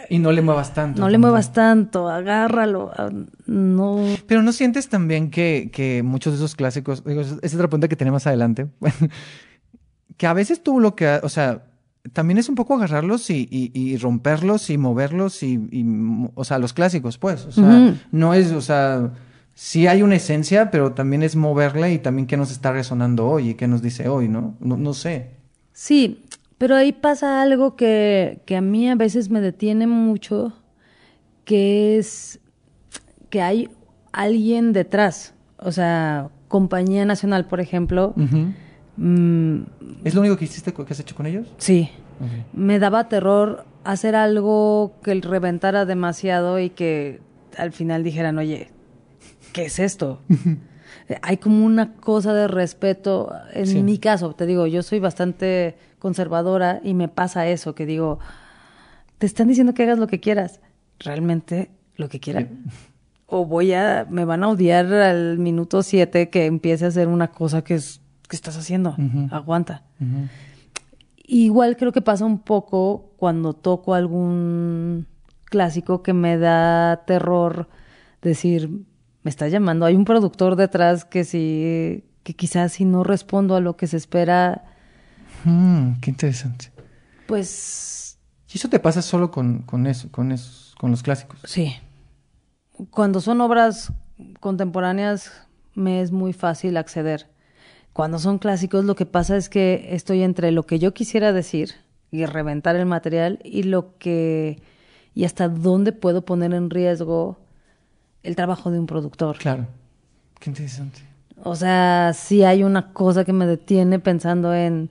Y no le muevas tanto. no le muevas tanto, agárralo, ah, no. Pero ¿no sientes también que, que muchos de esos clásicos, digo, esa es otra pregunta que tenemos adelante, que a veces tú lo que, o sea, también es un poco agarrarlos y, y- y romperlos y moverlos y, y, o sea, los clásicos, pues, o sea, no es, o sea, sí hay una esencia, pero también es moverla y también qué nos está resonando hoy y qué nos dice hoy, ¿no? No, no sé. Sí, pero ahí pasa algo que, que a mí a veces me detiene mucho, que es que hay alguien detrás. O sea, Compañía Nacional, por ejemplo. Mm, ¿Es lo único que hiciste, que has hecho con ellos? sí, me daba terror hacer algo que reventara demasiado y que al final dijeran, oye, ¿qué es esto? Hay como una cosa de respeto. En Sí. mi caso, te digo, yo soy bastante conservadora y me pasa eso, que digo, te están diciendo que hagas lo que quieras. Realmente lo que quieras. O voy a, me van a odiar al minuto siete que empiece a hacer una cosa que, es, que estás haciendo. Aguanta. Igual creo que pasa un poco cuando toco algún clásico que me da terror decir, me está llamando, hay un productor detrás que si que quizás si no respondo a lo que se espera, Mm, qué interesante. pues ¿Y eso te pasa solo con, con eso, con esos, con los clásicos? sí. Cuando son obras contemporáneas me es muy fácil acceder. Cuando son clásicos lo que pasa es que estoy entre lo que yo quisiera decir y reventar el material y lo que y hasta dónde puedo poner en riesgo el trabajo de un productor. Claro. Qué interesante. O sea, sí hay una cosa que me detiene pensando en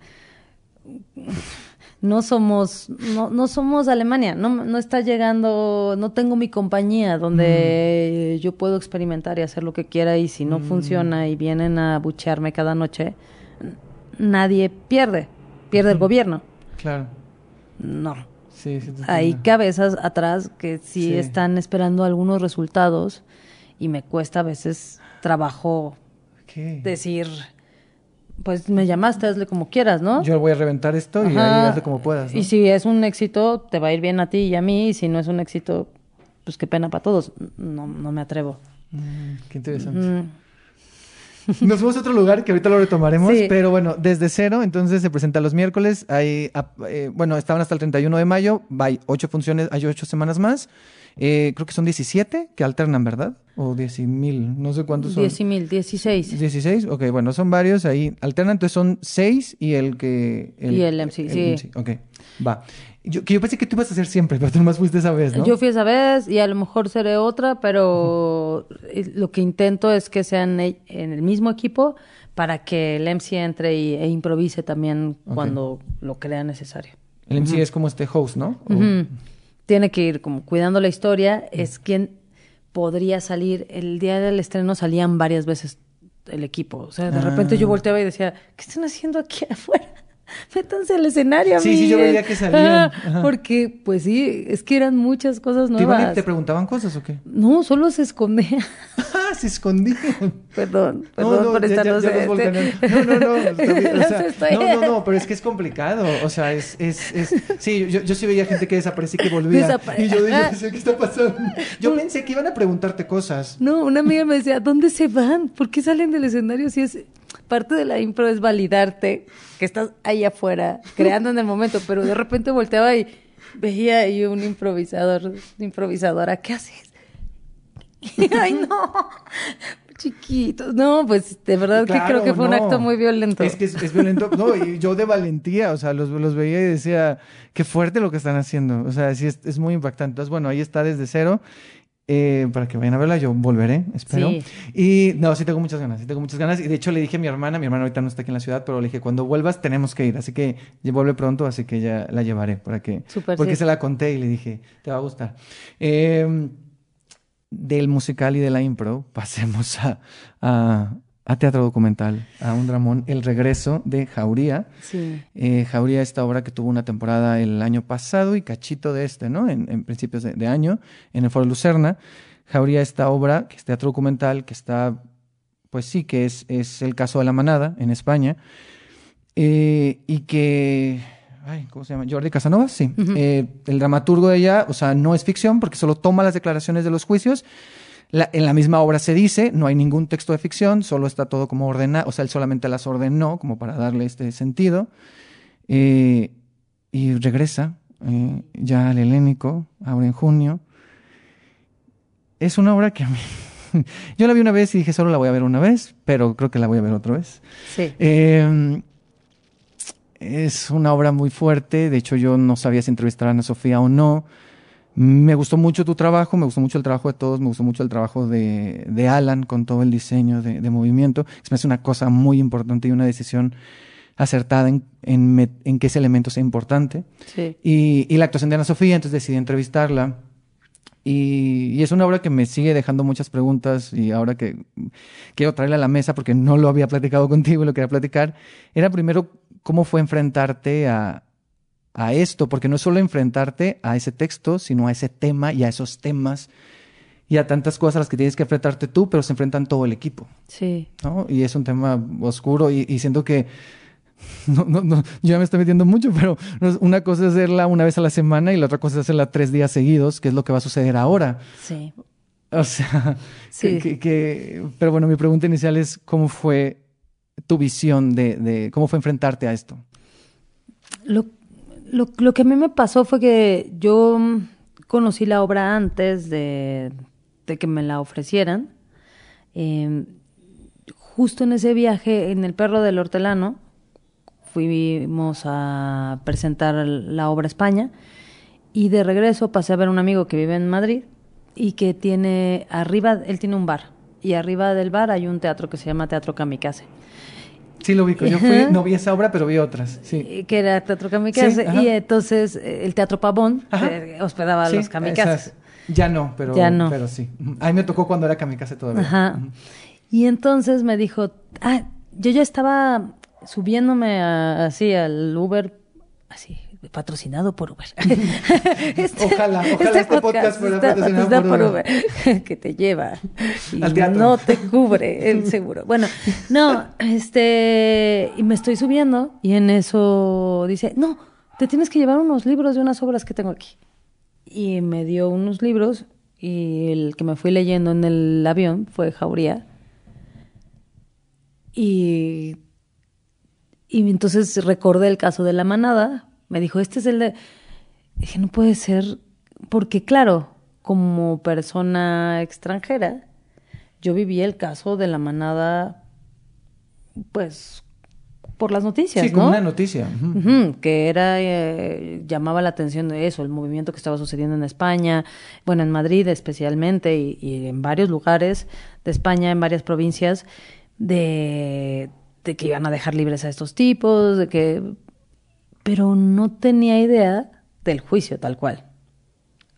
no somos no, no somos Alemania, no, no está llegando, no tengo mi compañía donde yo puedo experimentar y hacer lo que quiera y si no funciona y vienen a buchearme cada noche, nadie pierde, pierde el gobierno. Claro. No. Sí, sí. Hay cabezas atrás que sí, Sí. están esperando algunos resultados y me cuesta a veces trabajo ¿Qué? decir, pues me llamaste, hazle como quieras, ¿no? Yo voy a reventar esto y ahí hazle como puedas. ¿no? Y si es un éxito, te va a ir bien a ti y a mí, y si no es un éxito, pues qué pena para todos. No, no me atrevo. Mm, qué interesante. Mm, Nos vamos a otro lugar que ahorita lo retomaremos, Sí. pero bueno, desde cero, entonces se presenta los miércoles. Hay, eh, bueno, estaban hasta el 31 de mayo, hay ocho funciones, hay ocho semanas más. Eh, creo que son 17 que alternan, ¿verdad? O 10 mil, no sé cuántos son. Diez y mil, dieciséis. 16, ok, bueno, son varios ahí alternan, entonces son 6 y el que... Y el MC, sí. Ok, va. Yo, que yo pensé que tú ibas a hacer siempre, pero tú nomás fuiste esa vez, ¿no? Yo fui esa vez y a lo mejor seré otra, pero eh, lo que intento es que sean e- en el mismo equipo para que el MC entre y, e improvise también cuando lo crea necesario. El MC es como este host, ¿no? O- Ujú. Tiene que ir como cuidando la historia, es quien podría salir. El día del estreno salían varias veces el equipo. O sea, de Ah. repente yo volteaba y decía, ¿qué están haciendo aquí afuera? Métanse al escenario, Sí, sí, yo amigues". veía que salían. Ajá. Porque, pues sí, es que eran muchas cosas ¿Te, nuevas. te preguntaban cosas o qué? No, solo se escondía. ¡Ah, se escondían! Perdón, perdón no, por ya- estar ya- no ya este-. No, no, no. bien, o sea, estoy- no, no, no, pero es que es complicado. O sea, es, es, es sí, yo, yo sí veía gente que desaparecía y que volvía. Desapare- Y yo, decía, ¿qué está pasando? Yo pensé que iban a preguntarte cosas. No, una amiga me decía, ¿dónde se van? ¿Por qué salen del escenario si es parte de la impro es validarte que estás ahí afuera creando en el momento, pero de repente volteaba y veía ahí un improvisador, improvisadora, ¿qué haces? Ay, no. Chiquitos. No, pues de verdad que creo que fue un acto muy violento. Es que es, es violento. No, y yo de valentía, o sea, los, los veía y decía, qué fuerte lo que están haciendo. O sea, sí, es, es muy impactante. Entonces, bueno, ahí está desde cero. Eh, para que vayan a verla, yo volveré, espero. Sí. Y no, sí tengo muchas ganas, sí tengo muchas ganas. Y de hecho le dije a mi hermana, mi hermana ahorita no está aquí en la ciudad, pero le dije, cuando vuelvas tenemos que ir. Así que ya vuelve pronto, así que ya la llevaré para que... Súper, porque sí. se la conté y le dije, te va a gustar. Eh, del musical y de la impro, pasemos a, a, a teatro documental, a un dramón, El regreso de Jauría. Sí. Eh, Jauría, esta obra que tuvo una temporada el año pasado y cachito de este, ¿no? En, en principios de, de año, en el Foro Lucerna. Jauría, esta obra, que es teatro documental, que está, pues sí, que es, es el caso de la manada en España, eh, y que, ay, ¿cómo se llama? Jordi Casanova, sí. Eh, el dramaturgo de ella, o sea, no es ficción porque solo toma las declaraciones de los juicios. La- en la misma obra se dice, no hay ningún texto de ficción, solo está todo como ordenado, o sea, él solamente las ordenó como para darle este sentido. Eh, y regresa eh, ya al helénico, ahora en junio. Es una obra que a mí... Yo la vi una vez y dije, solo la voy a ver una vez, pero creo que la voy a ver otra vez. Sí. Eh, es una obra muy fuerte. De hecho, yo no sabía si entrevistar a Ana Sofía o no. Me gustó mucho tu trabajo, me gustó mucho el trabajo de todos, me gustó mucho el trabajo de, de Alan con todo el diseño de, de movimiento. Se me hace una cosa muy importante y una decisión acertada en, en, en que ese elemento sea importante. Sí. Y, y la actuación de Ana Sofía, entonces decidí entrevistarla. Y, y, es una obra que me sigue dejando muchas preguntas y ahora que quiero traerla a la mesa porque no lo había platicado contigo y lo quería platicar, era primero cómo fue enfrentarte a, a esto, porque no es solo enfrentarte a ese texto, sino a ese tema y a esos temas y a tantas cosas a las que tienes que enfrentarte tú, pero se enfrentan todo el equipo. Sí. ¿no? Y es un tema oscuro y, y siento que no, no, no, yo ya me estoy metiendo mucho, pero una cosa es hacerla una vez a la semana y la otra cosa es hacerla tres días seguidos, que es lo que va a suceder ahora. Sí. O sea, Sí. que, que- que- pero bueno, mi pregunta inicial es cómo fue tu visión de, de cómo fue enfrentarte a esto. Lo, lo, que a mí me pasó fue que yo mm, conocí la obra antes de, que me la ofrecieran. Eh, justo en ese viaje, en El Perro del Hortelano, fuimos a presentar la obra a España y de regreso pasé a ver a un amigo que vive en Madrid y que tiene arriba, él tiene un bar y arriba del bar hay un teatro que se llama Teatro Kamikaze. Sí, lo ubico. Yo fui, no vi esa obra, pero vi otras. Sí. Eh, que era Teatro Kamikaze, Sí, y entonces eh, el Teatro Pavón eh, hospedaba a los kamikazes. Ya no, pero, Ya no. pero sí. A mí me tocó cuando era kamikaze todavía. Ajá. Y entonces me dijo, ah, yo ya estaba subiéndome a- así al Uber, así, patrocinado por Uber. Este- Ojalá, ojalá este podcast fuera está patrocinado por Uber, que te lleva y Al teatro. no te cubre el seguro. Bueno, no, este, y me estoy subiendo y en eso dice, no, te tienes que llevar unos libros de unas obras que tengo aquí. Y me dio unos libros y el que me fui leyendo en el avión fue Jauría. Y, y entonces recordé el caso de la manada. Me dijo, este es el de... Dije, no puede ser, porque claro, como persona extranjera, yo viví el caso de la manada, pues, por las noticias, Sí, como ¿no? una noticia. Que era eh, llamaba la atención de eso, el movimiento que estaba sucediendo en España, bueno, en Madrid especialmente y, y en varios lugares de España, en varias provincias, de, de que iban a dejar libres a estos tipos, de que, pero no tenía idea del juicio tal cual.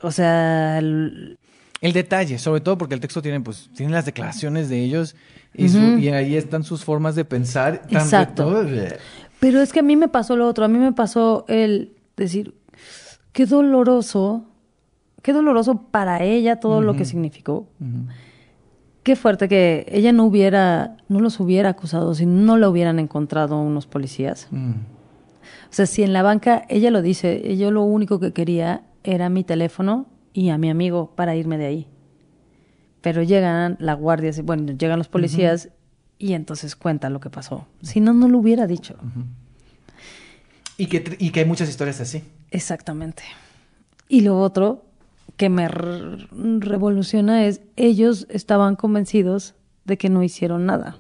O sea, el- El detalle, sobre todo porque el texto tiene, pues, tiene las declaraciones de ellos y, su- y ahí están sus formas de pensar. tan Exacto. Pero es que a mí me pasó lo otro, a mí me pasó el decir, qué doloroso, qué doloroso para ella todo lo que significó. Qué fuerte que ella no hubiera, no los hubiera acusado si no la hubieran encontrado unos policías. O sea, si en la banca, ella lo dice, yo lo único que quería era mi teléfono y a mi amigo para irme de ahí. Pero llegan la guardia, bueno, llegan los policías y entonces cuenta lo que pasó. Si no, no lo hubiera dicho. Y, que, y que hay muchas historias así. Exactamente. Y lo otro que me revoluciona es, ellos estaban convencidos de que no hicieron nada.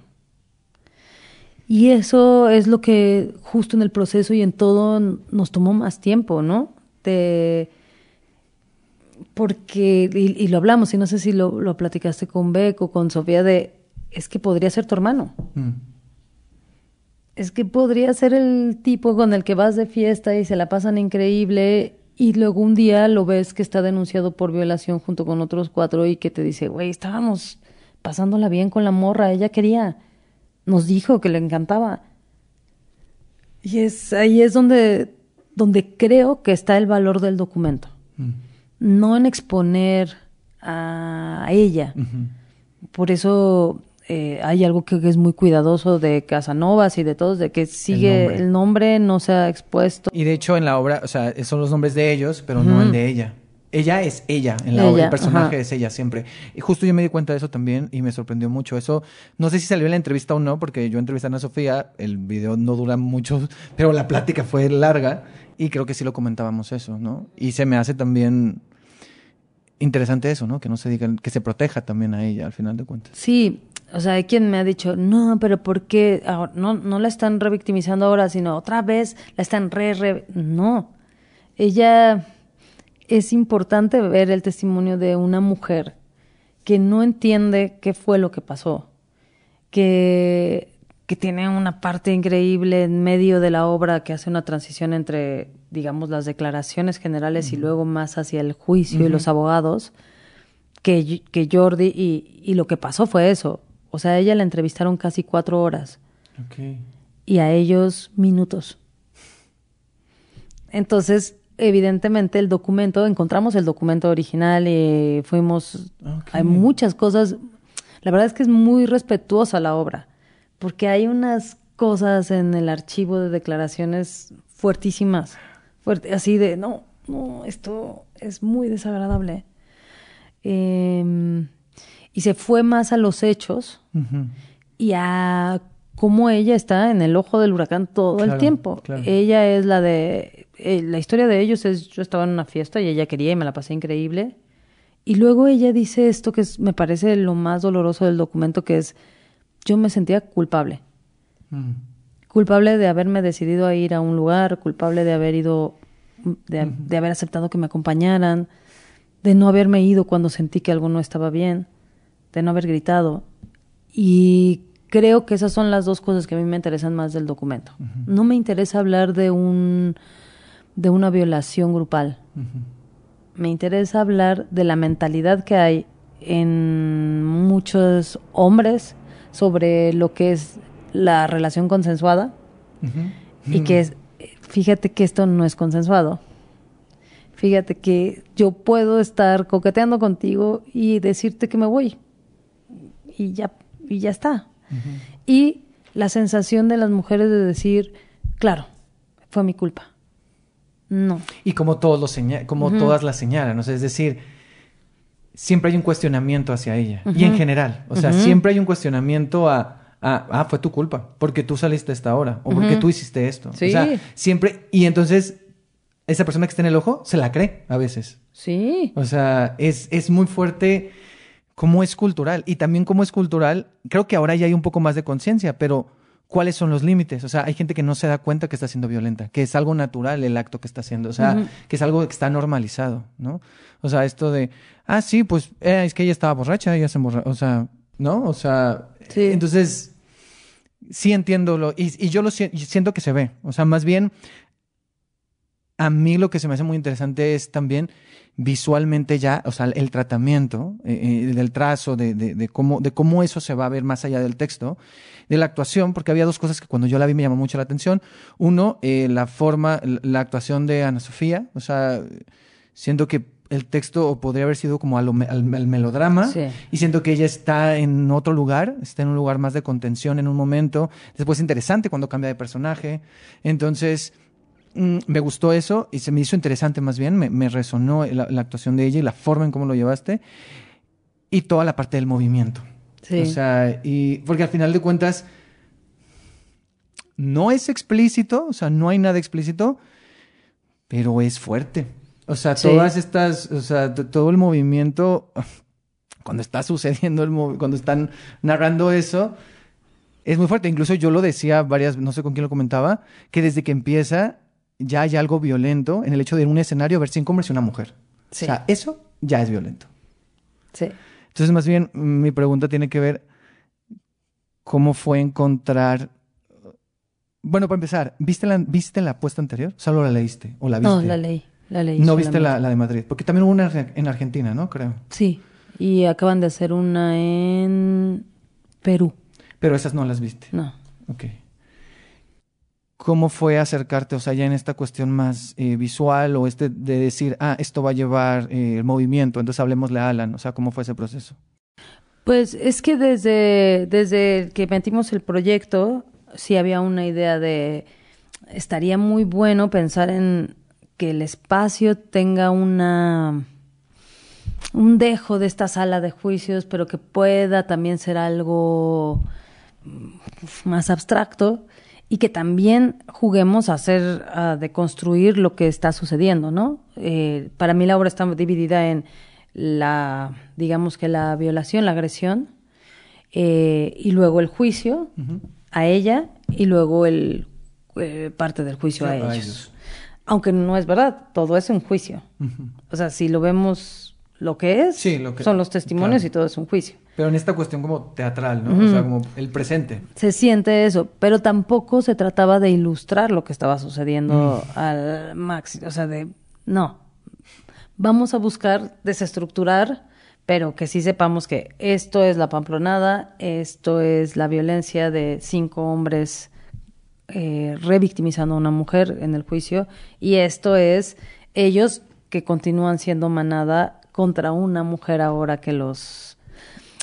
Y eso es lo que justo en el proceso y en todo nos tomó más tiempo, ¿no? De, porque, y, y lo hablamos, y no sé si lo, lo platicaste con Beck o con Sofía, de, es que podría ser tu hermano. Mm. Es que podría ser el tipo con el que vas de fiesta y se la pasan increíble y luego un día lo ves que está denunciado por violación junto con otros cuatro y que te dice, güey, estábamos pasándola bien con la morra, ella quería, nos dijo que le encantaba. Y es ahí es donde, donde creo que está el valor del documento. Mm. No en exponer a ella. Por eso eh, hay algo que, que es muy cuidadoso de Casanovas y de todos, de que sigue nombre. el nombre, no se ha expuesto. Y de hecho en la obra, o sea, son los nombres de ellos, pero no el de ella. Ella es ella en la Ella, obra, el personaje ajá. es ella siempre. Y justo yo me di cuenta de eso también y me sorprendió mucho. Eso, no sé si salió en la entrevista o no, porque yo entrevisté a Ana Sofía, el video no dura mucho, pero la plática fue larga y creo que sí lo comentábamos eso, ¿no? Y se me hace también interesante eso, ¿no? Que no se diga, que se proteja también a ella al final de cuentas. Sí, o sea, hay quien me ha dicho, no, pero ¿por qué? Ahora- no, no la están revictimizando ahora, sino otra vez la están re, re... No, ella es importante ver el testimonio de una mujer que no entiende qué fue lo que pasó, que, que tiene una parte increíble en medio de la obra que hace una transición entre, digamos, las declaraciones generales y luego más hacia el juicio y los abogados, que, que Jordi y, y lo que pasó fue eso. O sea, a ella la entrevistaron casi cuatro horas y a ellos minutos. Entonces, evidentemente el documento, encontramos el documento original y fuimos, Ok. hay muchas cosas, la verdad es que es muy respetuosa la obra, porque hay unas cosas en el archivo de declaraciones fuertísimas, fuerte, así de, no, no, esto es muy desagradable. Em, y se fue más a los hechos y a cómo ella está en el ojo del huracán todo Claro, el tiempo. claro. Ella es la de... eh, la historia de ellos es, yo estaba en una fiesta y ella quería y me la pasé increíble. Y luego ella dice esto que es, me parece lo más doloroso del documento, que es, yo me sentía culpable. Mm. Culpable de haberme decidido a ir a un lugar, culpable de haber ido, de, de haber aceptado que me acompañaran, de no haberme ido cuando sentí que algo no estaba bien, de no haber gritado. Y creo que esas son las dos cosas que a mí me interesan más del documento. No me interesa hablar de un de una violación grupal. Me interesa hablar de la mentalidad que hay en muchos hombres sobre lo que es la relación consensuada y que es, fíjate que esto no es consensuado. Fíjate que yo puedo estar coqueteando contigo y decirte que me voy. Y ya, y ya está. Y la sensación de las mujeres de decir, claro, fue mi culpa. No. Y como todos lo seña- como todas la señalan, o sea, es decir, siempre hay un cuestionamiento hacia ella. Y en general, o sea, siempre hay un cuestionamiento a, a, ah, fue tu culpa, porque tú saliste a esta hora, o porque tú hiciste esto. Sí. O sea, siempre, y entonces, esa persona que está en el ojo se la cree a veces. Sí. O sea, es, es muy fuerte cómo es cultural. Y también cómo es cultural, creo que ahora ya hay un poco más de conciencia, pero ¿cuáles son los límites? O sea, hay gente que no se da cuenta que está siendo violenta, que es algo natural el acto que está haciendo, o sea, que es algo que está normalizado, ¿no? O sea, esto de, ah, sí, pues eh, es que ella estaba borracha, ella se emborrachó, o sea, ¿no? O sea, Sí. entonces, sí entiendo lo, y, y yo lo si- siento que se ve, o sea, más bien, a mí lo que se me hace muy interesante es también visualmente ya, o sea, el tratamiento eh, eh, del trazo, de, de, de cómo, de cómo eso se va a ver más allá del texto, de la actuación, porque había dos cosas que cuando yo la vi me llamó mucho la atención. Uno, eh, la forma, la actuación de Ana Sofía, o sea, siento que el texto podría haber sido como al, al melodrama, Sí. y siento que ella está en otro lugar, está en un lugar más de contención en un momento, después interesante cuando cambia de personaje, entonces mm, me gustó eso y se me hizo interesante más bien, me, me resonó la, la actuación de ella y la forma en cómo lo llevaste y toda la parte del movimiento. Sí. O sea, y porque al final de cuentas no es explícito, o sea, no hay nada explícito, pero es fuerte. O sea, Sí. todas estas, o sea, todo el movimiento, cuando está sucediendo, el cuando están narrando eso, es muy fuerte. Incluso yo lo decía varias, no sé con quién lo comentaba, que desde que empieza ya hay algo violento en el hecho de en un escenario ver sin converse una mujer. Sí. O sea, eso ya es violento. Sí. Entonces, más bien, mi pregunta tiene que ver cómo fue encontrar. Bueno, para empezar, ¿viste la, ¿viste la apuesta anterior? ¿Solo la leíste? ¿O la viste? No, la ley. La ley No viste la, la de Madrid. Porque también hubo una en Argentina, ¿no? Creo. Sí. Y acaban de hacer una en Perú. Pero esas no las viste. No. Ok. ¿Cómo fue acercarte, o sea, ya en esta cuestión más eh, visual o este de decir, ah, esto va a llevar eh, el movimiento, entonces hablemosle a Alan, o sea, ¿cómo fue ese proceso? Pues es que desde, desde que metimos el proyecto, sí había una idea de, estaría muy bueno pensar en que el espacio tenga una, un dejo de esta sala de juicios, pero que pueda también ser algo mm, más abstracto y que también juguemos a hacer, a deconstruir lo que está sucediendo, ¿no? Eh, para mí la obra está dividida en la, digamos que la violación, la agresión, eh, y luego el juicio a ella y luego el eh, parte del juicio a A ellos. ellos. Aunque no es verdad, todo es un juicio. O sea, si lo vemos lo que es, Sí, lo que- son los testimonios claro. y todo es un juicio. Pero en esta cuestión como teatral, ¿no? O sea, como el presente. Se siente eso, pero tampoco se trataba de ilustrar lo que estaba sucediendo al máximo, o sea, de no. Vamos a buscar desestructurar, pero que sí sepamos que esto es la pamplonada, esto es la violencia de cinco hombres eh, revictimizando a una mujer en el juicio y esto es ellos que continúan siendo manada contra una mujer ahora que los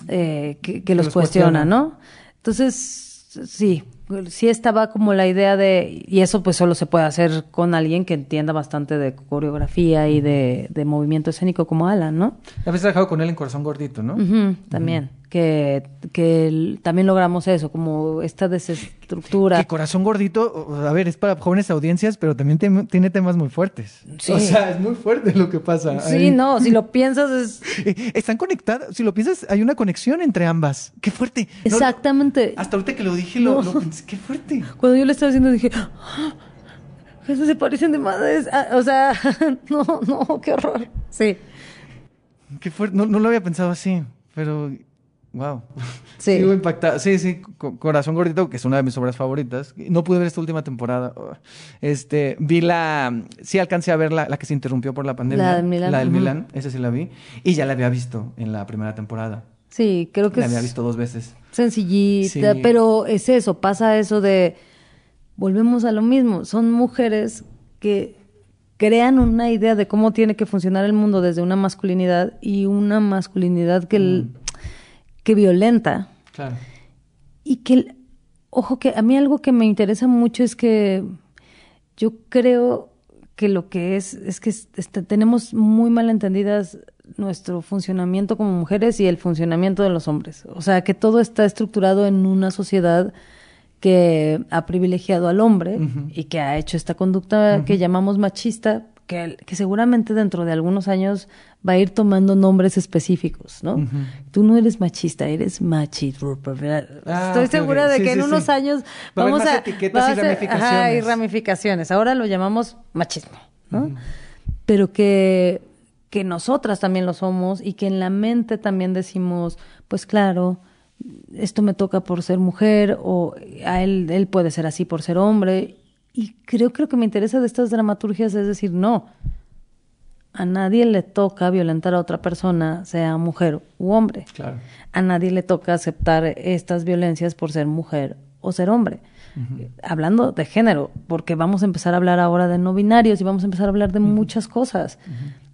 eh, que, que los, los cuestiona, cuestiona. ¿no? Entonces, sí, sí estaba como la idea de, y eso pues solo se puede hacer con alguien que entienda bastante de coreografía y de, de movimiento escénico como Alan, ¿no? Habías trabajado con él en Corazón Gordito, ¿no? También, que, que el- también logramos eso, como esta desestructura. Que Corazón Gordito, a ver, es para jóvenes audiencias, pero también tiene temas muy fuertes. Sí. O sea, es muy fuerte lo que pasa. Sí, ahí. no, si lo piensas es Eh, Están conectadas, si lo piensas, hay una conexión entre ambas. ¡Qué fuerte! No, exactamente. hasta ahorita que lo dije, lo, No. lo pensé, ¡qué fuerte! Cuando yo le estaba haciendo dije, "Ah, Jesús, se parecen de madres. Ah, o sea, no, no, qué horror. Sí, ¡Qué fuerte! No, no lo había pensado así, pero... ¡Wow! Sí. Sigo impactado. Sí, sí, Co- Corazón Gordito, que es una de mis obras favoritas. No pude ver esta última temporada. Este, vi la... Sí alcancé a ver la, la que se interrumpió por la pandemia. La del Milán, La del. Milán, esa sí la vi. Y ya la había visto en la primera temporada. sí, creo que La había visto dos veces. sencillita, Sí. pero es eso, pasa eso de, volvemos a lo mismo, son mujeres que crean una idea de cómo tiene que funcionar el mundo desde una masculinidad y una masculinidad que, el- que violenta. Claro. Y que, ojo, que a mí algo que me interesa mucho es que yo creo que lo que es, es que es- este, tenemos muy mal entendidas nuestro funcionamiento como mujeres y el funcionamiento de los hombres. O sea, que todo está estructurado en una sociedad que ha privilegiado al hombre y que ha hecho esta conducta que llamamos machista, que, que seguramente dentro de algunos años va a ir tomando nombres específicos, ¿no? Tú no eres machista, eres machito. Ah, Estoy segura de Sí, que en unos sí. años Va vamos a etiquetas va y a ser- ramificaciones. ajá, y ramificaciones. Ahora lo llamamos machismo, ¿no? Pero que que nosotras también lo somos y que en la mente también decimos, pues claro, esto me toca por ser mujer o a él él puede ser así por ser hombre y creo creo que me interesa de estas dramaturgias es decir, no. A nadie le toca violentar a otra persona, sea mujer u hombre. Claro. A nadie le toca aceptar estas violencias por ser mujer o ser hombre. Hablando de género, porque vamos a empezar a hablar ahora de no binarios y vamos a empezar a hablar de muchas cosas.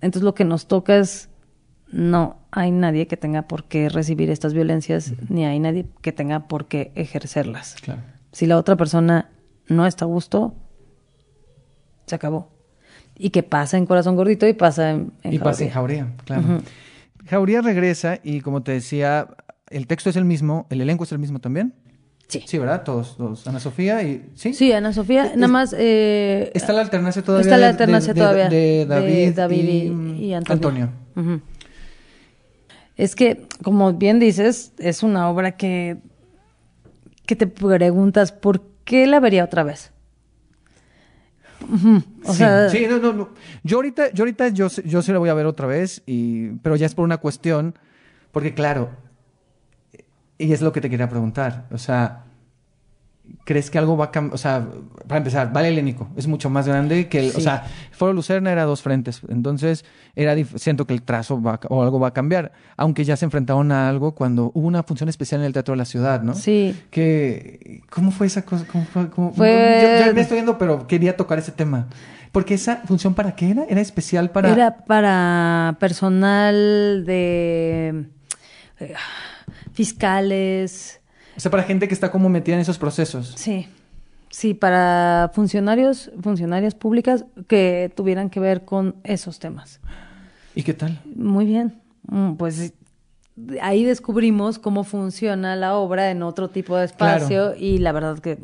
Entonces lo que nos toca es, no hay nadie que tenga por qué recibir estas violencias, ni hay nadie que tenga por qué ejercerlas. Claro. Si la otra persona no está a gusto, se acabó. Y que pasa en Corazón Gordito y pasa en, en y pasa en Jauría. Claro. Jauría regresa y como te decía, el texto es el mismo, el elenco es el mismo también. Sí. Sí, ¿verdad? Todos, todos. Ana Sofía y... Sí. Sí, Ana Sofía, Es- nada más... eh, Está la alternancia todavía. Está la alternancia de- todavía. De, David, David y, y- y Antonio. Es que, como bien dices, es una obra que, que te preguntas, ¿por qué la vería otra vez? O sí, sea, sí, no, no, no. Yo ahorita, yo ahorita, yo, yo sí la voy a ver otra vez, y, pero ya es por una cuestión, porque claro, y es lo que te quería preguntar, o sea, ¿crees que algo va a cambiar? O sea, para empezar, Vale Helénico es mucho más grande que el, o sea, Foro Lucerna era dos frentes, entonces era siento que el trazo va o algo va a cambiar, aunque ya se enfrentaron a algo cuando hubo una función especial en el Teatro de la Ciudad, ¿no? sí. que ¿Cómo fue esa cosa? ¿Cómo fue? ¿Cómo- Fue- Yo, yo me estoy viendo, pero quería tocar ese tema. Porque esa función, ¿para qué era? ¿Era especial para...? Era para personal de eh, fiscales, O sea, para gente que está como metida en esos procesos. Sí, sí, para funcionarios, funcionarias públicas que tuvieran que ver con esos temas. ¿Y qué tal? Muy bien, Mm, pues ahí descubrimos cómo funciona la obra en otro tipo de espacio y la verdad que...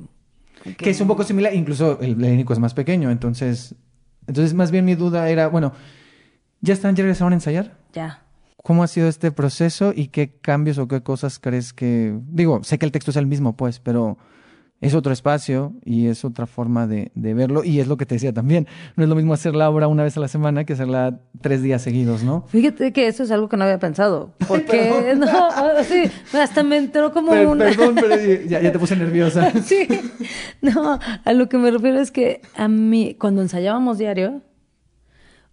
Que es un poco similar, incluso el helénico es más pequeño, entonces... Entonces, más bien mi duda era, bueno, ¿ya están, ya regresaron a ensayar? Ya. ¿Cómo ha sido este proceso y qué cambios o qué cosas crees que... Digo, sé que el texto es el mismo, pues, pero es otro espacio y es otra forma de, de verlo y es lo que te decía también. No es lo mismo hacer la obra una vez a la semana que hacerla tres días seguidos, ¿no? Fíjate que eso es algo que no había pensado. Porque, no, sí, hasta me entró como un... Perdón, pero ya, ya te puse nerviosa. Sí, no, a lo que me refiero es que a mí, cuando ensayábamos diario,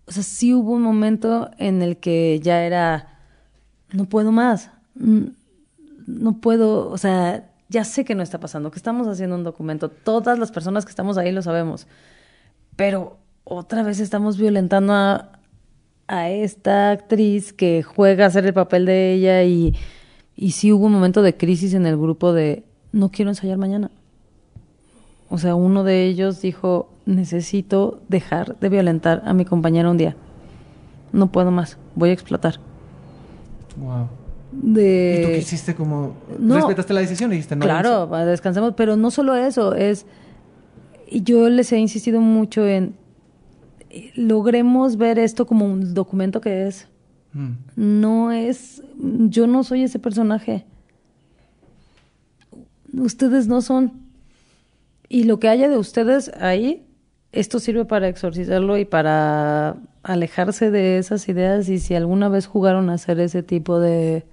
o sea, sí hubo un momento en el que ya era, no puedo más. No puedo, o sea, ya sé que no está pasando, que estamos haciendo un documento. Todas las personas que estamos ahí lo sabemos. Pero otra vez estamos violentando a, esta actriz que juega a hacer el papel de ella y, y sí hubo un momento de crisis en el grupo de no quiero ensayar mañana. O sea, uno de ellos dijo, necesito dejar de violentar a mi compañera un día. No puedo más, voy a explotar. Wow. De... ¿Y tú qué hiciste como... No. ¿Respetaste la decisión? Dijiste, no, Claro, descansemos, pero no solo eso, es... y Yo les he insistido mucho en... eh, Logremos ver esto como un documento que es. Mm. No es... Yo no soy ese personaje. Ustedes no son. Y lo que haya de ustedes ahí, esto sirve para exorcizarlo y para alejarse de esas ideas. Y si alguna vez jugaron a hacer ese tipo de,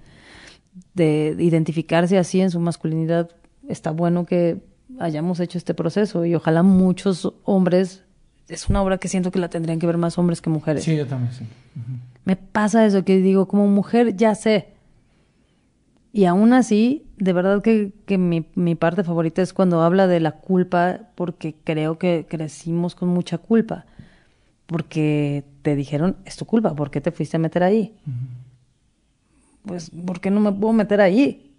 de identificarse así en su masculinidad, está bueno que hayamos hecho este proceso. Y ojalá muchos hombres, es una obra que siento que la tendrían que ver más hombres que mujeres. Sí, yo también, sí. Me pasa eso que digo, como mujer ya sé. Y aún así, de verdad que, que mi, mi parte favorita es cuando habla de la culpa, porque creo que crecimos con mucha culpa. Porque te dijeron, es tu culpa, ¿por qué te fuiste a meter ahí? Pues, ¿por qué no me puedo meter ahí?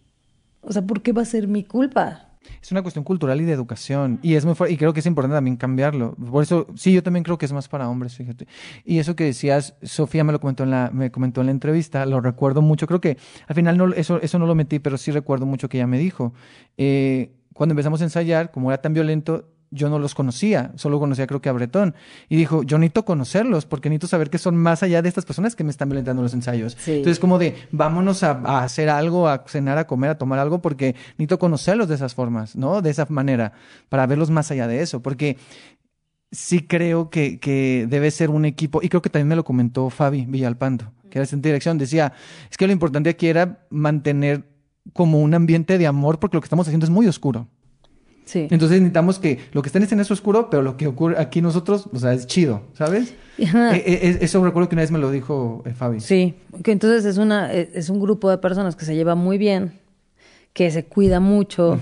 O sea, ¿por qué va a ser mi culpa? Es una cuestión cultural y de educación. Y es muy y creo que es importante también cambiarlo. Por eso, sí, yo también creo que es más para hombres, fíjate. Y eso que decías, Sofía me lo comentó en la, me comentó en la entrevista, lo recuerdo mucho. Creo que al final no, eso, eso no lo metí, pero sí recuerdo mucho que ella me dijo. Eh, cuando empezamos a ensayar, como era tan violento, yo no los conocía, solo conocía creo que a Bretón. Y dijo, yo necesito conocerlos porque necesito saber que son más allá de estas personas que me están violentando en los ensayos. Sí. Entonces como de, vámonos a, a hacer algo, a cenar, a comer, a tomar algo, porque necesito conocerlos de esas formas, ¿no? De esa manera, para verlos más allá de eso. Porque sí creo que, que debe ser un equipo, y creo que también me lo comentó Fabi Villalpando, que era dirección, decía, es que lo importante aquí era mantener como un ambiente de amor, porque lo que estamos haciendo es muy oscuro. Sí. Entonces necesitamos que lo que está en escena es oscuro, pero lo que ocurre aquí nosotros, o sea, es chido, ¿sabes? Ajá. Eh, eh, eso recuerdo que una vez me lo dijo eh, Fabi. Sí, que entonces es una eh, es un grupo de personas que se lleva muy bien, que se cuida mucho,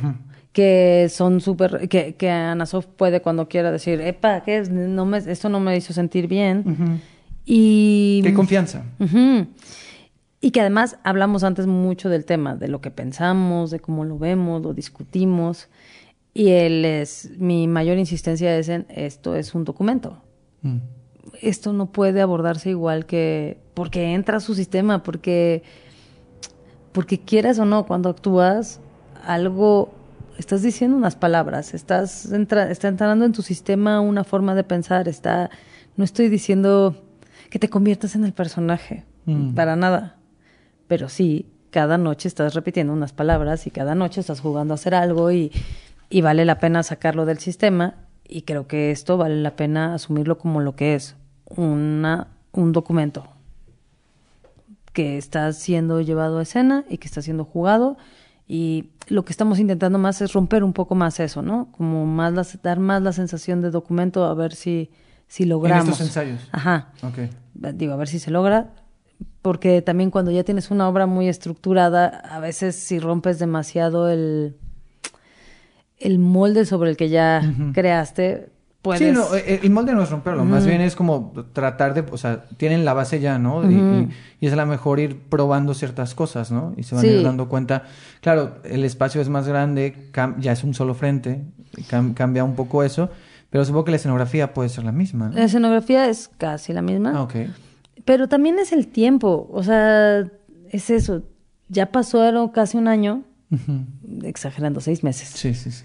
que son súper que que Ana Sof puede cuando quiera decir, "Epa, ¿qué es? No me esto no me hizo sentir bien." Y Qué confianza. Y que además hablamos antes mucho del tema, de lo que pensamos, de cómo lo vemos, lo discutimos. Y él es, mi mayor insistencia es en esto es un documento. Mm. Esto no puede abordarse igual que porque entra a su sistema, porque porque quieras o no, cuando actúas algo estás diciendo unas palabras, estás entra, está entrando en tu sistema una forma de pensar, está no estoy diciendo que te conviertas en el personaje, Mm. para nada. Pero sí, cada noche estás repitiendo unas palabras y cada noche estás jugando a hacer algo y, y vale la pena sacarlo del sistema y creo que esto vale la pena asumirlo como lo que es, una, un documento que está siendo llevado a escena y que está siendo jugado y lo que estamos intentando más es romper un poco más eso, ¿no? Como más las- dar más la sensación de documento a ver si, si logramos. En estos ensayos. Ajá digo, a ver si se logra, porque también cuando ya tienes una obra muy estructurada, a veces si rompes demasiado el, el molde sobre el que ya Ujú. creaste, puedes... Sí, no, eh, el molde no es romperlo, más bien es como tratar de, o sea, tienen la base ya, ¿no? Y- y, y es a lo mejor ir probando ciertas cosas, ¿no? Y se van a ir dando cuenta. Claro, el espacio es más grande, ya es un solo frente, cam- cambia un poco eso, pero supongo que la escenografía puede ser la misma. ¿no? La escenografía es casi la misma, Ah, ok. pero también es el tiempo, o sea, es eso, ya pasó casi un año, Exagerando, seis meses, Sí, sí, sí.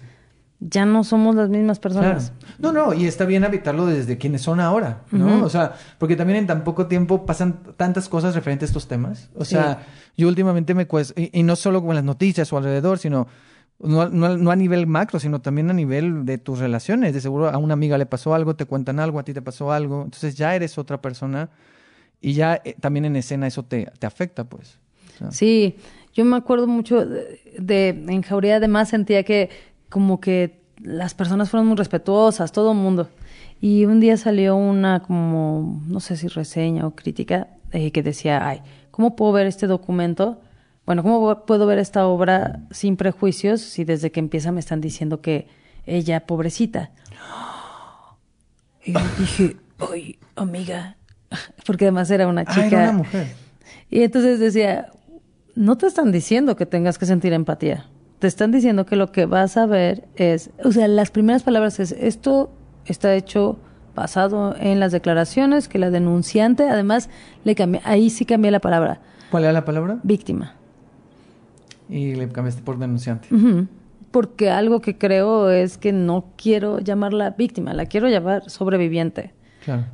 ya no somos las mismas Claro. personas. No, no, y está bien habitarlo desde quienes son ahora, ¿no? Ujú. O sea, porque también en tan poco tiempo pasan tantas cosas referentes a estos temas. O sea, yo últimamente me cuesta, y, y no solo con las noticias o alrededor, sino no, no- no a nivel macro, sino también a nivel de tus relaciones. De seguro a una amiga le pasó algo, te cuentan algo, a ti te pasó algo. Entonces ya eres otra persona y ya eh, también en escena eso te, te afecta, pues. O sea, Sí, yo me acuerdo mucho de, de en Jauría además sentía que como que las personas fueron muy respetuosas, todo el mundo. Y un día salió una como, no sé si reseña o crítica, eh, que decía, ay, ¿cómo puedo ver este documento? Bueno, ¿cómo puedo ver esta obra sin prejuicios si desde que empieza me están diciendo que ella, pobrecita? Y dije, ay, amiga, porque además era una chica. Ah, era una mujer. Y entonces decía, no te están diciendo que tengas que sentir empatía. Te están diciendo que lo que vas a ver es, o sea, las primeras palabras es, esto está hecho basado en las declaraciones que la denunciante, además, le cambié, ahí sí cambié la palabra, ¿Cuál era la palabra? víctima. Y le cambiaste por denunciante. Porque algo que creo es que no quiero llamarla víctima, la quiero llamar sobreviviente. Claro.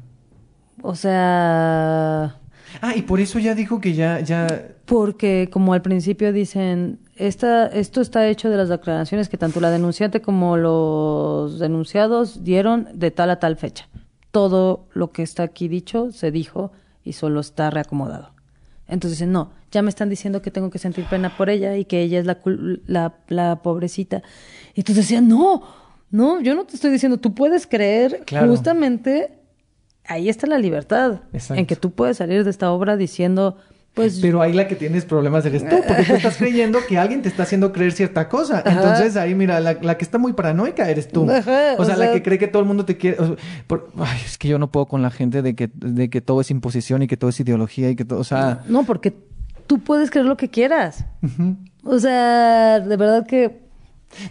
O sea, Ah, y por eso ya dijo que ya, ya. porque como al principio dicen, esta, esto está hecho de las declaraciones que tanto la denunciante como los denunciados dieron de tal a tal fecha. Todo lo que está aquí dicho se dijo y solo está reacomodado. Entonces dicen, no, ya me están diciendo que tengo que sentir pena por ella y que ella es la, la, la pobrecita. Y entonces decían, no, no, yo no te estoy diciendo, tú puedes creer Claro. justamente, ahí está la libertad, Exacto. en que tú puedes salir de esta obra diciendo, pues Pero ahí la que tienes problemas eres tú, porque tú estás creyendo que alguien te está haciendo creer cierta cosa. Entonces ahí, mira, la, la que está muy paranoica eres tú. Ajá, o, o sea, la que cree que todo el mundo te quiere. o sea, por- ay, es que yo no puedo con la gente de que, de que todo es imposición y que todo es ideología y que todo. O sea. No, porque tú puedes creer lo que quieras. ujú. O sea, de verdad que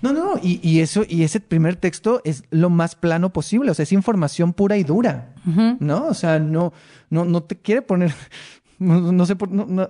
No, no, no. Y, y eso, y ese primer texto es lo más plano posible. O sea, es información pura y dura. ¿No? O sea, no, no, no te quiere poner. No, no sé por. no- no,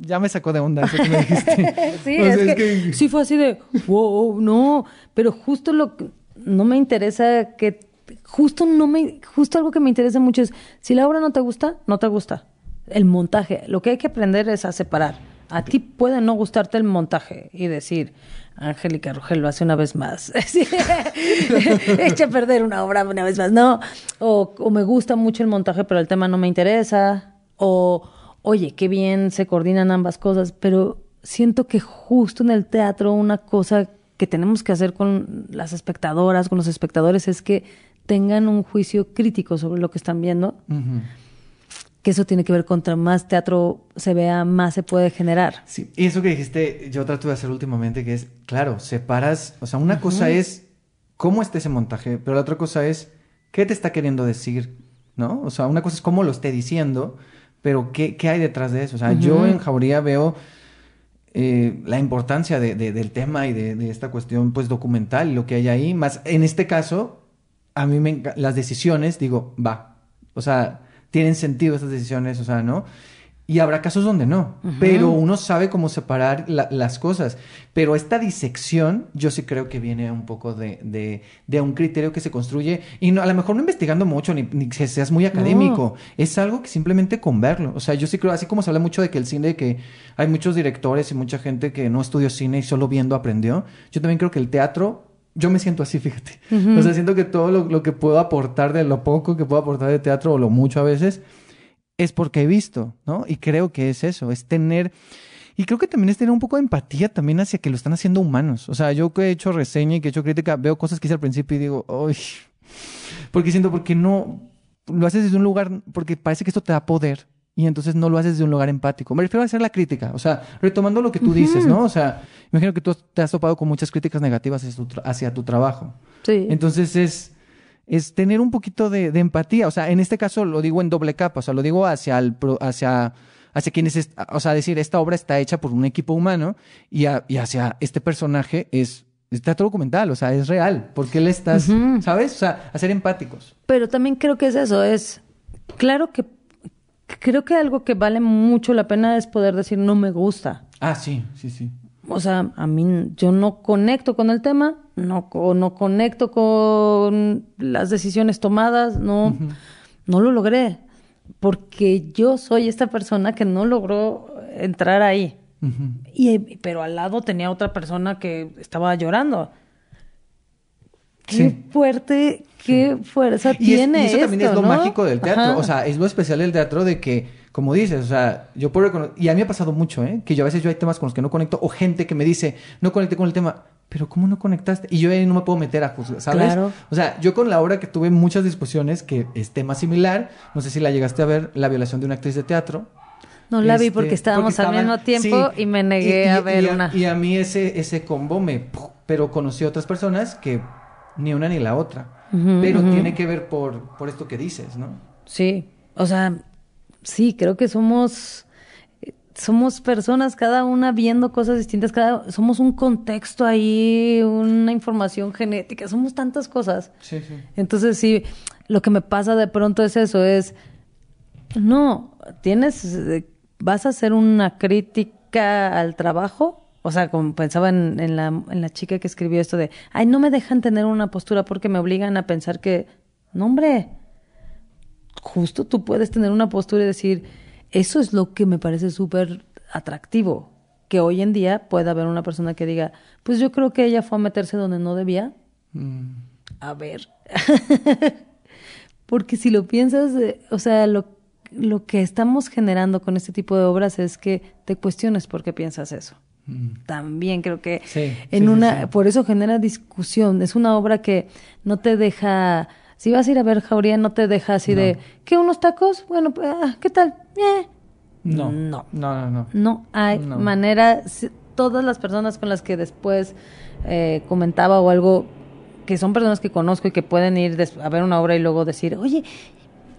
ya me sacó de onda eso que me dijiste. sí, O sea, es, que, sí fue así de, wow, no, pero justo lo que no me interesa que justo no me justo algo que me interesa mucho es si la obra no te gusta, no te gusta. El montaje, lo que hay que aprender es a separar. A ti puede no gustarte el montaje y decir, Angélica Rogel lo hace una vez más. Echa a perder una obra una vez más. No. O, o me gusta mucho el montaje, pero el tema no me interesa. O, oye, qué bien se coordinan ambas cosas. Pero siento que justo en el teatro una cosa que tenemos que hacer con las espectadoras, con los espectadores, es que tengan un juicio crítico sobre lo que están viendo. Que eso tiene que ver contra más teatro se vea, más se puede generar. Sí, y eso que dijiste, yo trato de hacer últimamente, que es, claro, separas, o sea, una cosa es cómo está ese montaje, pero la otra cosa es qué te está queriendo decir, ¿no? O sea, una cosa es cómo lo esté diciendo, pero qué, qué hay detrás de eso. O sea, yo en Jauría veo eh, la importancia de- de- del tema y de, de esta cuestión, pues, documental y lo que hay ahí, más en este caso, a mí me las decisiones, digo, va, o sea, tienen sentido esas decisiones, o sea, ¿no? Y habrá casos donde no, pero uno sabe cómo separar la- las cosas. Pero esta disección, yo sí creo que viene un poco de, de, de un criterio que se construye, y no, a lo mejor no investigando mucho, ni, ni que seas muy académico, es algo que simplemente con verlo. O sea, yo sí creo, así como se habla mucho de que el cine, que hay muchos directores y mucha gente que no estudió cine y solo viendo aprendió, yo también creo que el teatro yo me siento así, fíjate. O sea, siento que todo lo, lo que puedo aportar de lo poco que puedo aportar de teatro o lo mucho a veces es porque he visto, ¿no? Y creo que es eso, es tener... Y creo que también es tener un poco de empatía también hacia que lo están haciendo humanos. O sea, yo que he hecho reseña y que he hecho crítica, veo cosas que hice al principio y digo, ¡ay! Porque siento, porque no lo haces desde un lugar, porque parece que esto te da poder y entonces no lo haces desde un lugar empático. Me refiero a hacer la crítica, o sea, retomando lo que tú dices, ¿no? O sea, imagino que tú te has topado con muchas críticas negativas hacia tu, tra- hacia tu trabajo. Sí. Entonces es, es tener un poquito de, de empatía. O sea, en este caso lo digo en doble capa. O sea, lo digo hacia el hacia, hacia quienes, o sea, decir, esta obra está hecha por un equipo humano y, a- y hacia este personaje es, es teatro documental. O sea, es real. ¿Por qué le estás, sabes? O sea, a ser empáticos. Pero también creo que es eso, es claro que creo que algo que vale mucho la pena es poder decir no me gusta. Ah, sí, sí, sí. O sea, a mí yo no conecto con el tema, no, no conecto con las decisiones tomadas, no, no lo logré. Porque yo soy esta persona que no logró entrar ahí. Y, pero al lado tenía otra persona que estaba llorando. Qué Sí. fuerte, qué fuerza Y, es- tiene y eso también es lo ¿no? mágico del teatro. Ajá. O sea, es lo especial del teatro de que, como dices, o sea, yo puedo reconocer, y a mí me ha pasado mucho, ¿eh? Que yo a veces yo hay temas con los que no conecto, o gente que me dice, no conecté con el tema, pero ¿cómo no conectaste? Y yo ahí no me puedo meter a juzgar, ¿sabes? Claro. O sea, yo con la obra que tuve muchas discusiones, que es tema similar, no sé si la llegaste a ver, la violación de una actriz de teatro. No la vi Este, porque estábamos al estaban- mismo tiempo y me negué a ver y una. Y a mí ese, ese combo me... Pero conocí a otras personas que ni una ni la otra. Pero tiene que ver por, por esto que dices, ¿no? Sí, o sea, sí, creo que somos somos personas cada una viendo cosas distintas, cada somos un contexto ahí, una información genética, somos tantas cosas. Sí, sí. Entonces sí, lo que me pasa de pronto es eso, es no, tienes eh, vas a hacer una crítica al trabajo, o sea, como pensaba en, en la, en la chica que escribió esto de, ay, no me dejan tener una postura porque me obligan a pensar que, no hombre, justo tú puedes tener una postura y decir, eso es lo que me parece súper atractivo, que hoy en día pueda haber una persona que diga, pues yo creo que ella fue a meterse donde no debía. Mm, A ver. Porque si lo piensas, eh, o sea, lo, lo que estamos generando con este tipo de obras es que te cuestiones por qué piensas eso. Mm. También creo que Sí, en sí, una, sí. por eso genera discusión. Es una obra que no te deja, si vas a ir a ver Jauría, no te deja así No. de, ¿qué unos tacos? Bueno, pues, ah, ¿qué tal? Eh. No. No. No, no, no. No hay No. manera. Todas las personas con las que después eh, comentaba o algo, que son personas que conozco y que pueden ir a ver una obra y luego decir, oye,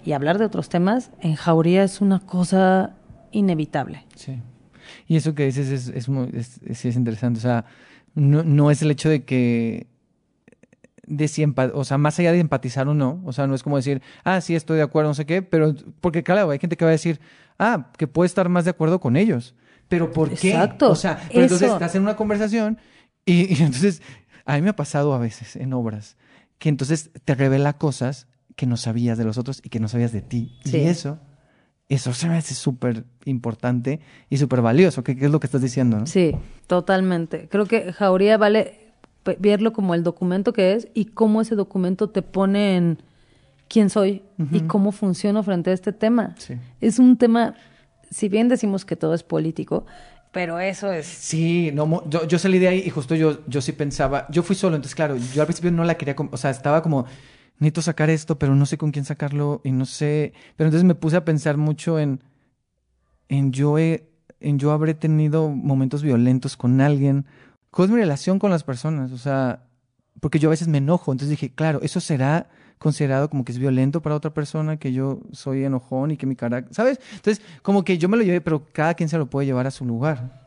y hablar de otros temas, en Jauría es una cosa inevitable. Sí. Y eso que dices es, es, muy, es, es- interesante. O sea, no, no es el hecho de que. De si o sea, más allá de empatizar o no, o sea, no es como decir, ah, sí, estoy de acuerdo, no sé qué, pero, porque claro, hay gente que va a decir, ah, que puede estar más de acuerdo con ellos, pero ¿por qué? Exacto, O sea, pero entonces estás en una conversación y, y entonces, a mí me ha pasado a veces en obras, que entonces te revela cosas que no sabías de los otros y que no sabías de ti. Sí. Y eso, eso se me hace súper importante y súper valioso, que, que es lo que estás diciendo, ¿no? Sí, totalmente. Creo que Jauría vale verlo como el documento que es y cómo ese documento te pone en quién soy y cómo funciono frente a este tema. Sí. Es un tema, si bien decimos que todo es político, pero eso es... Sí, no, yo, yo salí de ahí y justo yo, yo sí pensaba, yo fui solo, entonces claro, yo al principio no la quería, o sea, estaba como, necesito sacar esto, pero no sé con quién sacarlo y no sé, pero entonces me puse a pensar mucho en, en yo, he- en yo habré tenido momentos violentos con alguien, ¿cuál es mi relación con las personas? O sea, porque yo a veces me enojo, entonces dije, claro, eso será considerado como que es violento para otra persona, que yo soy enojón y que mi carácter, ¿sabes? Entonces, como que yo me lo llevé, pero cada quien se lo puede llevar a su lugar.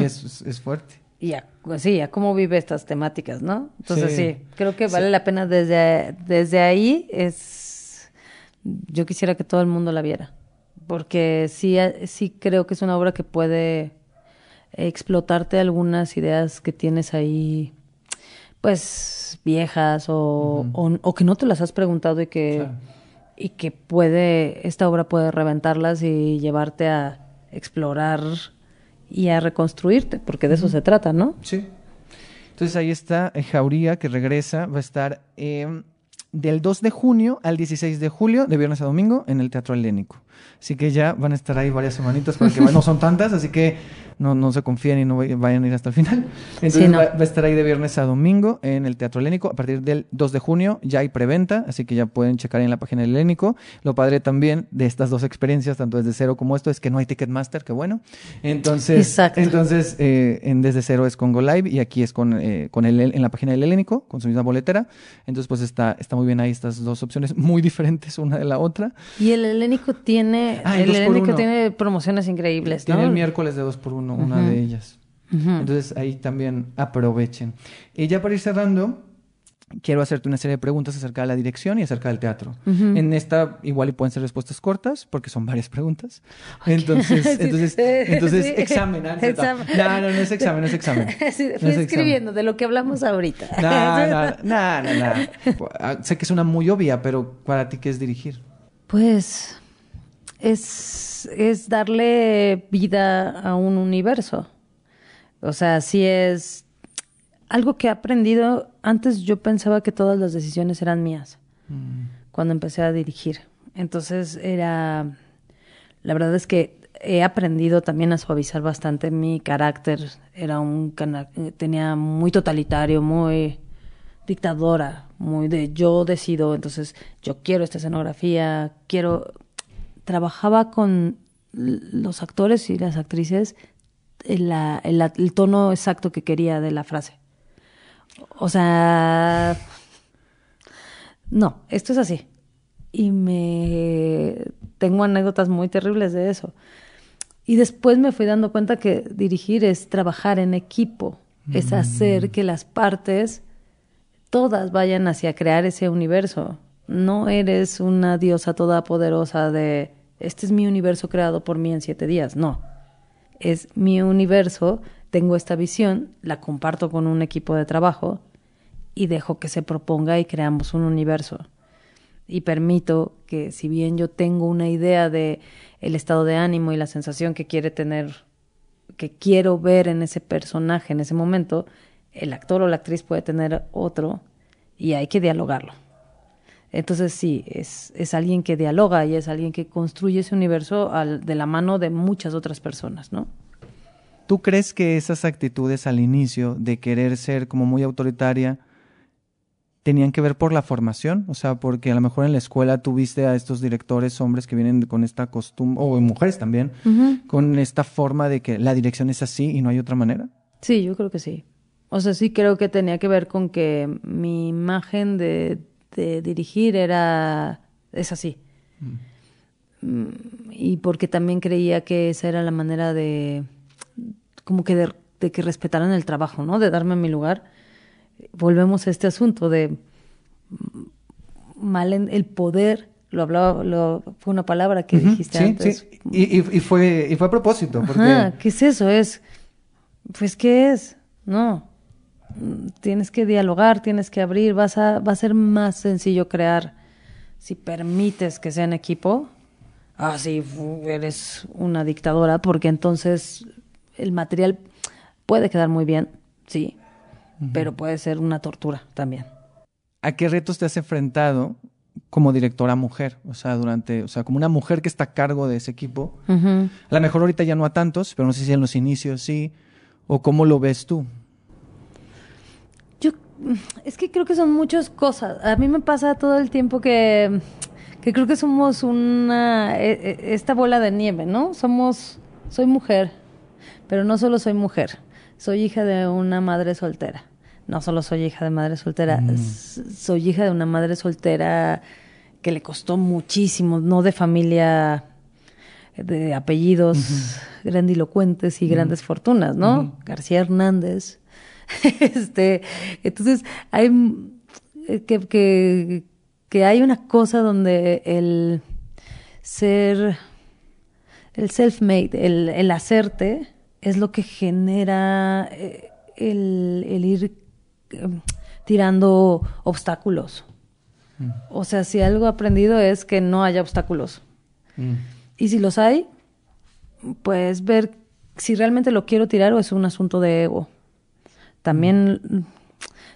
Y eso es, es fuerte. Y a, pues sí, a cómo vive estas temáticas, ¿no? Entonces Sí. sí, creo que vale la pena desde, desde ahí es... Yo quisiera que todo el mundo la viera, porque sí, sí creo que es una obra que puede explotarte algunas ideas que tienes ahí, pues viejas o, o, o que no te las has preguntado y que, Claro. y que puede, esta obra puede reventarlas y llevarte a explorar y a reconstruirte, porque de eso se trata, ¿no? Sí. Entonces ahí está eh, Jauría, que regresa, va a estar eh, del 2 de junio al 16 de julio, de viernes a domingo, en el Teatro Helénico. Así que ya van a estar ahí varias semanitas, porque no son tantas, así que no, no se confíen y no vay- vayan a ir hasta el final. Entonces Sí, no. va, va a estar ahí de viernes a domingo en el Teatro Helénico. A partir del 2 de junio ya hay preventa, así que ya pueden checar ahí en la página del Helénico. Lo padre también de estas dos experiencias, tanto desde cero como esto, es que no hay Ticketmaster, que bueno. Entonces, Exacto. entonces eh, en Desde Cero es con Go Live y aquí es con, eh, con el, en la página del Helénico, con su misma boletera. Entonces, pues está, está muy bien ahí estas dos opciones, muy diferentes una de la otra. Y el helénico tiene, Ah, el helénico tiene promociones increíbles, ¿no? Tiene el miércoles de 2 por 1 una Ujú. de ellas. Ujú. Entonces ahí también aprovechen. Y ya para ir cerrando, quiero hacerte una serie de preguntas acerca de la dirección y acerca del teatro. Ujú. En esta igual y pueden ser respuestas cortas, porque son varias preguntas. Entonces, Sí. entonces, entonces Sí. examen. Examen. No, no, no es examen, no es examen. Sí, No fui es examen. escribiendo de lo que hablamos ahorita. No, no, no, no, no. Sé que es una muy obvia, pero para ti, ¿qué es dirigir? Pues es, es darle vida a un universo. O sea, sí es algo que he aprendido. Antes yo pensaba que todas las decisiones eran mías cuando empecé a dirigir. Entonces era, la verdad es que he aprendido también a suavizar bastante mi carácter. Era un, cana- tenía muy totalitario, muy dictadora, muy de yo decido, entonces yo quiero esta escenografía, quiero, trabajaba con los actores y las actrices el, el, el tono exacto que quería de la frase. O sea, no, esto es así. Y me tengo anécdotas muy terribles de eso. Y después me fui dando cuenta que dirigir es trabajar en equipo, es mm. hacer que las partes todas vayan hacia crear ese universo. No eres una diosa todopoderosa de este es mi universo creado por mí en siete días. No. Es mi universo, tengo esta visión, la comparto con un equipo de trabajo y dejo que se proponga y creamos un universo. Y permito que si bien yo tengo una idea de el estado de ánimo y la sensación que quiere tener, que quiero ver en ese personaje en ese momento, el actor o la actriz puede tener otro y hay que dialogarlo. Entonces sí, es, es alguien que dialoga y es alguien que construye ese universo al, de la mano de muchas otras personas, ¿no? ¿Tú crees que esas actitudes al inicio de querer ser como muy autoritaria tenían que ver por la formación, o sea, porque a lo mejor en la escuela tuviste a estos directores hombres que vienen con esta costumbre, o mujeres también, con esta forma de que la dirección es así y no hay otra manera. Sí, yo creo que sí. O sea, sí creo que tenía que ver con que mi imagen de, dirigir era, es así. Mm, y porque también creía que esa era la manera de, como que de, de que respetaran el trabajo, ¿no? De darme mi lugar volvemos a este asunto de mal en el poder lo hablaba lo, fue una palabra que dijiste antes sí. Y, y, fue y fue a propósito porque... qué es eso es pues qué es no tienes que dialogar tienes que abrir vas a va a ser más sencillo crear si permites que sea en equipo ah sí eres una dictadora porque entonces el material puede quedar muy bien sí pero puede ser una tortura también. ¿A qué retos te has enfrentado como directora mujer? O sea, durante, o sea, como una mujer que está a cargo de ese equipo. A lo mejor ahorita ya no a tantos, pero no sé si en los inicios sí. ¿O cómo lo ves tú? Es que creo que son muchas cosas. A mí me pasa todo el tiempo que, que creo que somos una, e, e, esta bola de nieve, ¿no? Somos, soy mujer, pero no solo soy mujer soy hija de una madre soltera. No solo soy hija de madre soltera, mm. soy hija de una madre soltera que le costó muchísimo, no de familia de apellidos grandilocuentes y grandes fortunas, ¿no? García Hernández. este, entonces hay eh, que, que, que hay una cosa donde el ser el self-made, el, el hacerte, es lo que genera eh, el, ir em, tirando obstáculos. Mm. O sea, si algo he aprendido es que no haya obstáculos. Mm. Y si los hay, pues ver si realmente lo quiero tirar o es un asunto de ego. También,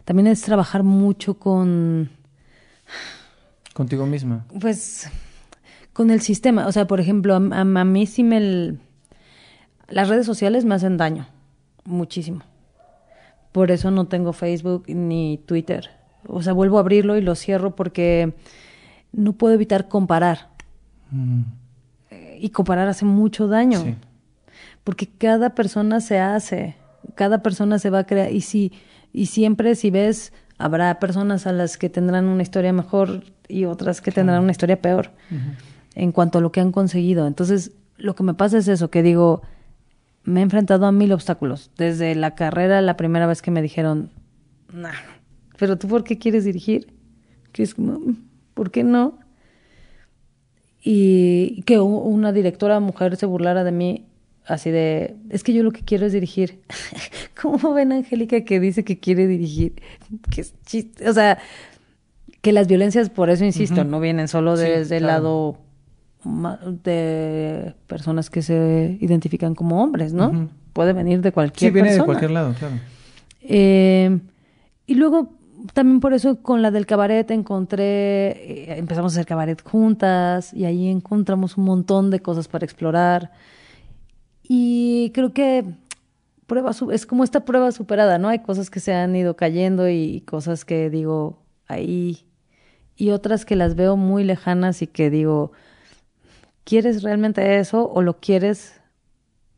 también es trabajar mucho con... Contigo misma. Pues con el sistema. O sea, por ejemplo, a, a mí sí me las redes sociales me hacen daño, muchísimo. Por eso no tengo Facebook ni Twitter. O sea, vuelvo a abrirlo y lo cierro porque no puedo evitar comparar. Mm. Y comparar hace mucho daño. Porque cada persona se hace, cada persona se va a crear. Y, si, y siempre si ves, habrá personas a las que tendrán una historia mejor y otras que tendrán una historia peor en cuanto a lo que han conseguido. Entonces, lo que me pasa es eso, que digo, me he enfrentado a mil obstáculos. Desde la carrera, la primera vez que me dijeron, nah, pero tú por qué quieres dirigir? Que es como, ¿por qué no? Y que una directora mujer se burlara de mí así de, es que yo lo que quiero es dirigir. ¿Cómo ven Angélica que dice que quiere dirigir? Que es chiste. O sea, que las violencias, por eso insisto, no vienen solo desde el lado de personas que se identifican como hombres, ¿no? Puede venir de cualquier Sí, viene de cualquier lado, claro. Eh, y luego también por eso con la del cabaret encontré, eh, empezamos a hacer cabaret juntas y ahí encontramos un montón de cosas para explorar. Y creo que prueba es como esta prueba superada, ¿no? Hay cosas que se han ido cayendo y cosas que digo ahí y otras que las veo muy lejanas y que digo, ¿quieres realmente eso o lo quieres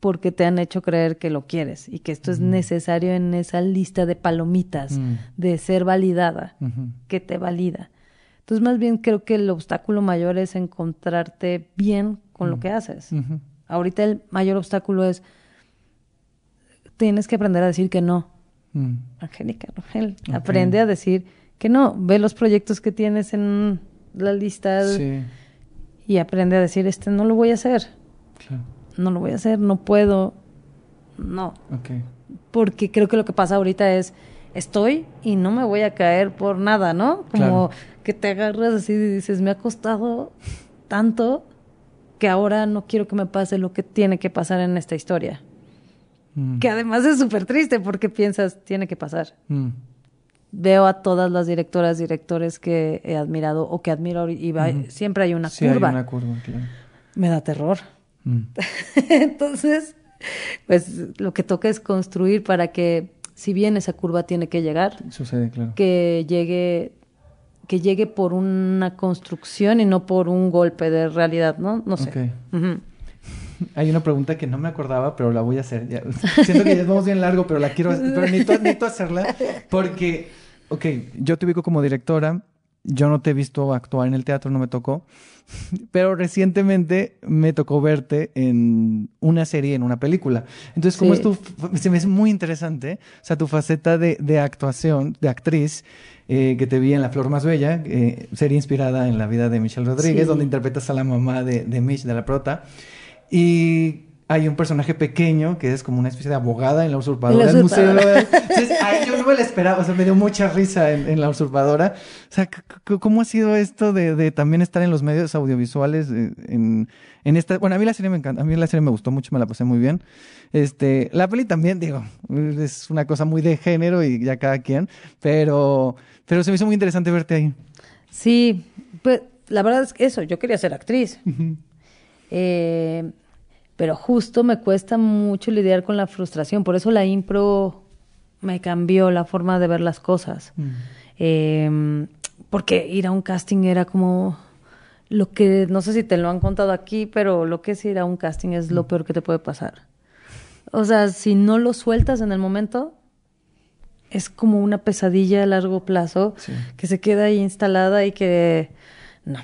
porque te han hecho creer que lo quieres y que esto es necesario en esa lista de palomitas Mm. de ser validada, que te valida? Entonces, más bien creo que el obstáculo mayor es encontrarte bien con lo que haces. Ahorita el mayor obstáculo es tienes que aprender a decir que no. Mm. Angélica Rogel, aprende a decir que no. Ve los proyectos que tienes en la lista Sí, y aprende a decir, este no lo voy a hacer, claro. no lo voy a hacer, no puedo, no. Porque creo que lo que pasa ahorita es, estoy y no me voy a caer por nada, ¿no? Como Claro. que te agarras así y dices, me ha costado tanto que ahora no quiero que me pase lo que tiene que pasar en esta historia. Mm. Que además es súper triste porque piensas, tiene que pasar. Mm. Veo a todas las directoras, directores que he admirado o que admiro y va- siempre hay una Sí, hay curva. una curva, claro. Me da terror. Mm. Entonces, pues lo que toca es construir para que, si bien esa curva tiene que llegar, Sucede, claro. que llegue que llegue por una construcción y no por un golpe de realidad, ¿no? No sé. Hay una pregunta que no me acordaba, pero la voy a hacer. Ya- Siento que ya vamos bien largo, pero la quiero, pero necesito, necesito hacerla porque, ok, yo te ubico como directora, yo no te he visto actuar en el teatro, no me tocó, pero recientemente me tocó verte en una serie, en una película. Entonces, como Sí. es tu, se me hace muy interesante, o sea, tu faceta de, de actuación, de actriz, eh, que te vi en La Flor Más Bella, eh, serie inspirada en la vida de Michelle Rodríguez, Sí. donde interpretas a la mamá de, de Mitch, de la prota. Y hay un personaje pequeño que es como una especie de abogada en la usurpadora. La museo. Entonces, ahí yo no me lo esperaba, o sea, me dio mucha risa en, en la usurpadora. O sea, ¿cómo ha sido esto de, de también estar en los medios audiovisuales? eh, En, en esta, bueno, a mí la serie me encanta, a mí la serie me gustó mucho, me la pasé muy bien. Este, la peli también, digo, es una cosa muy de género y ya cada quien, pero, pero se me hizo muy interesante verte ahí. Sí, pues la verdad es que eso, yo quería ser actriz. Eh, pero justo me cuesta mucho lidiar con la frustración, por eso la impro me cambió la forma de ver las cosas. Eh, porque ir a un casting era como lo que, no sé si te lo han contado aquí, pero lo que es ir a un casting es lo peor que te puede pasar. O sea, si no lo sueltas en el momento, es como una pesadilla a largo plazo Sí. que se queda ahí instalada y que no.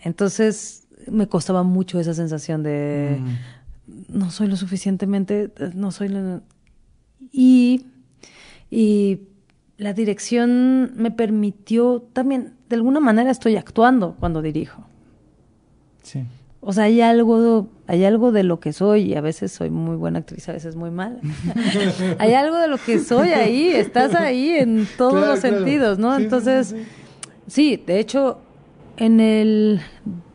Entonces me costaba mucho esa sensación de no soy lo suficientemente, no soy lo... Y, y la dirección me permitió también, de alguna manera estoy actuando cuando dirijo. Sí. O sea, hay algo, hay algo de lo que soy, y a veces soy muy buena actriz, a veces muy mala. hay algo de lo que soy ahí, estás ahí en todos Claro, los claro. sentidos, ¿no? Sí, Entonces, sí, sí, de hecho, en el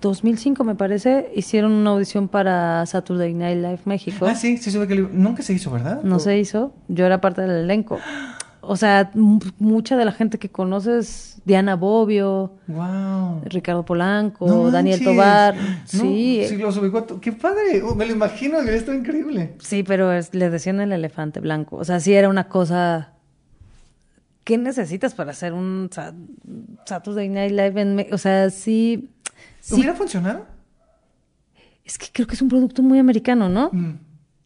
2005, me parece, hicieron una audición para Saturday Night Live México. Ah, sí, sí, sube que nunca se hizo, ¿verdad? No O- se hizo, yo era parte del elenco. O sea, mucha de la gente que conoces, Diana Bobbio, Wow. Ricardo Polanco, No Daniel. Tobar. No, sí, sí, los ubicó. ¡Qué padre! Oh, me lo imagino, que esto increíble. Sí, pero es- le decían el elefante blanco. O sea, sí era una cosa. ¿Qué necesitas para hacer un Sa- Saturday Night Live en O sea, sí. sí. ¿Hubiera funcionado? Es que creo que es un producto muy americano, ¿no? Mm.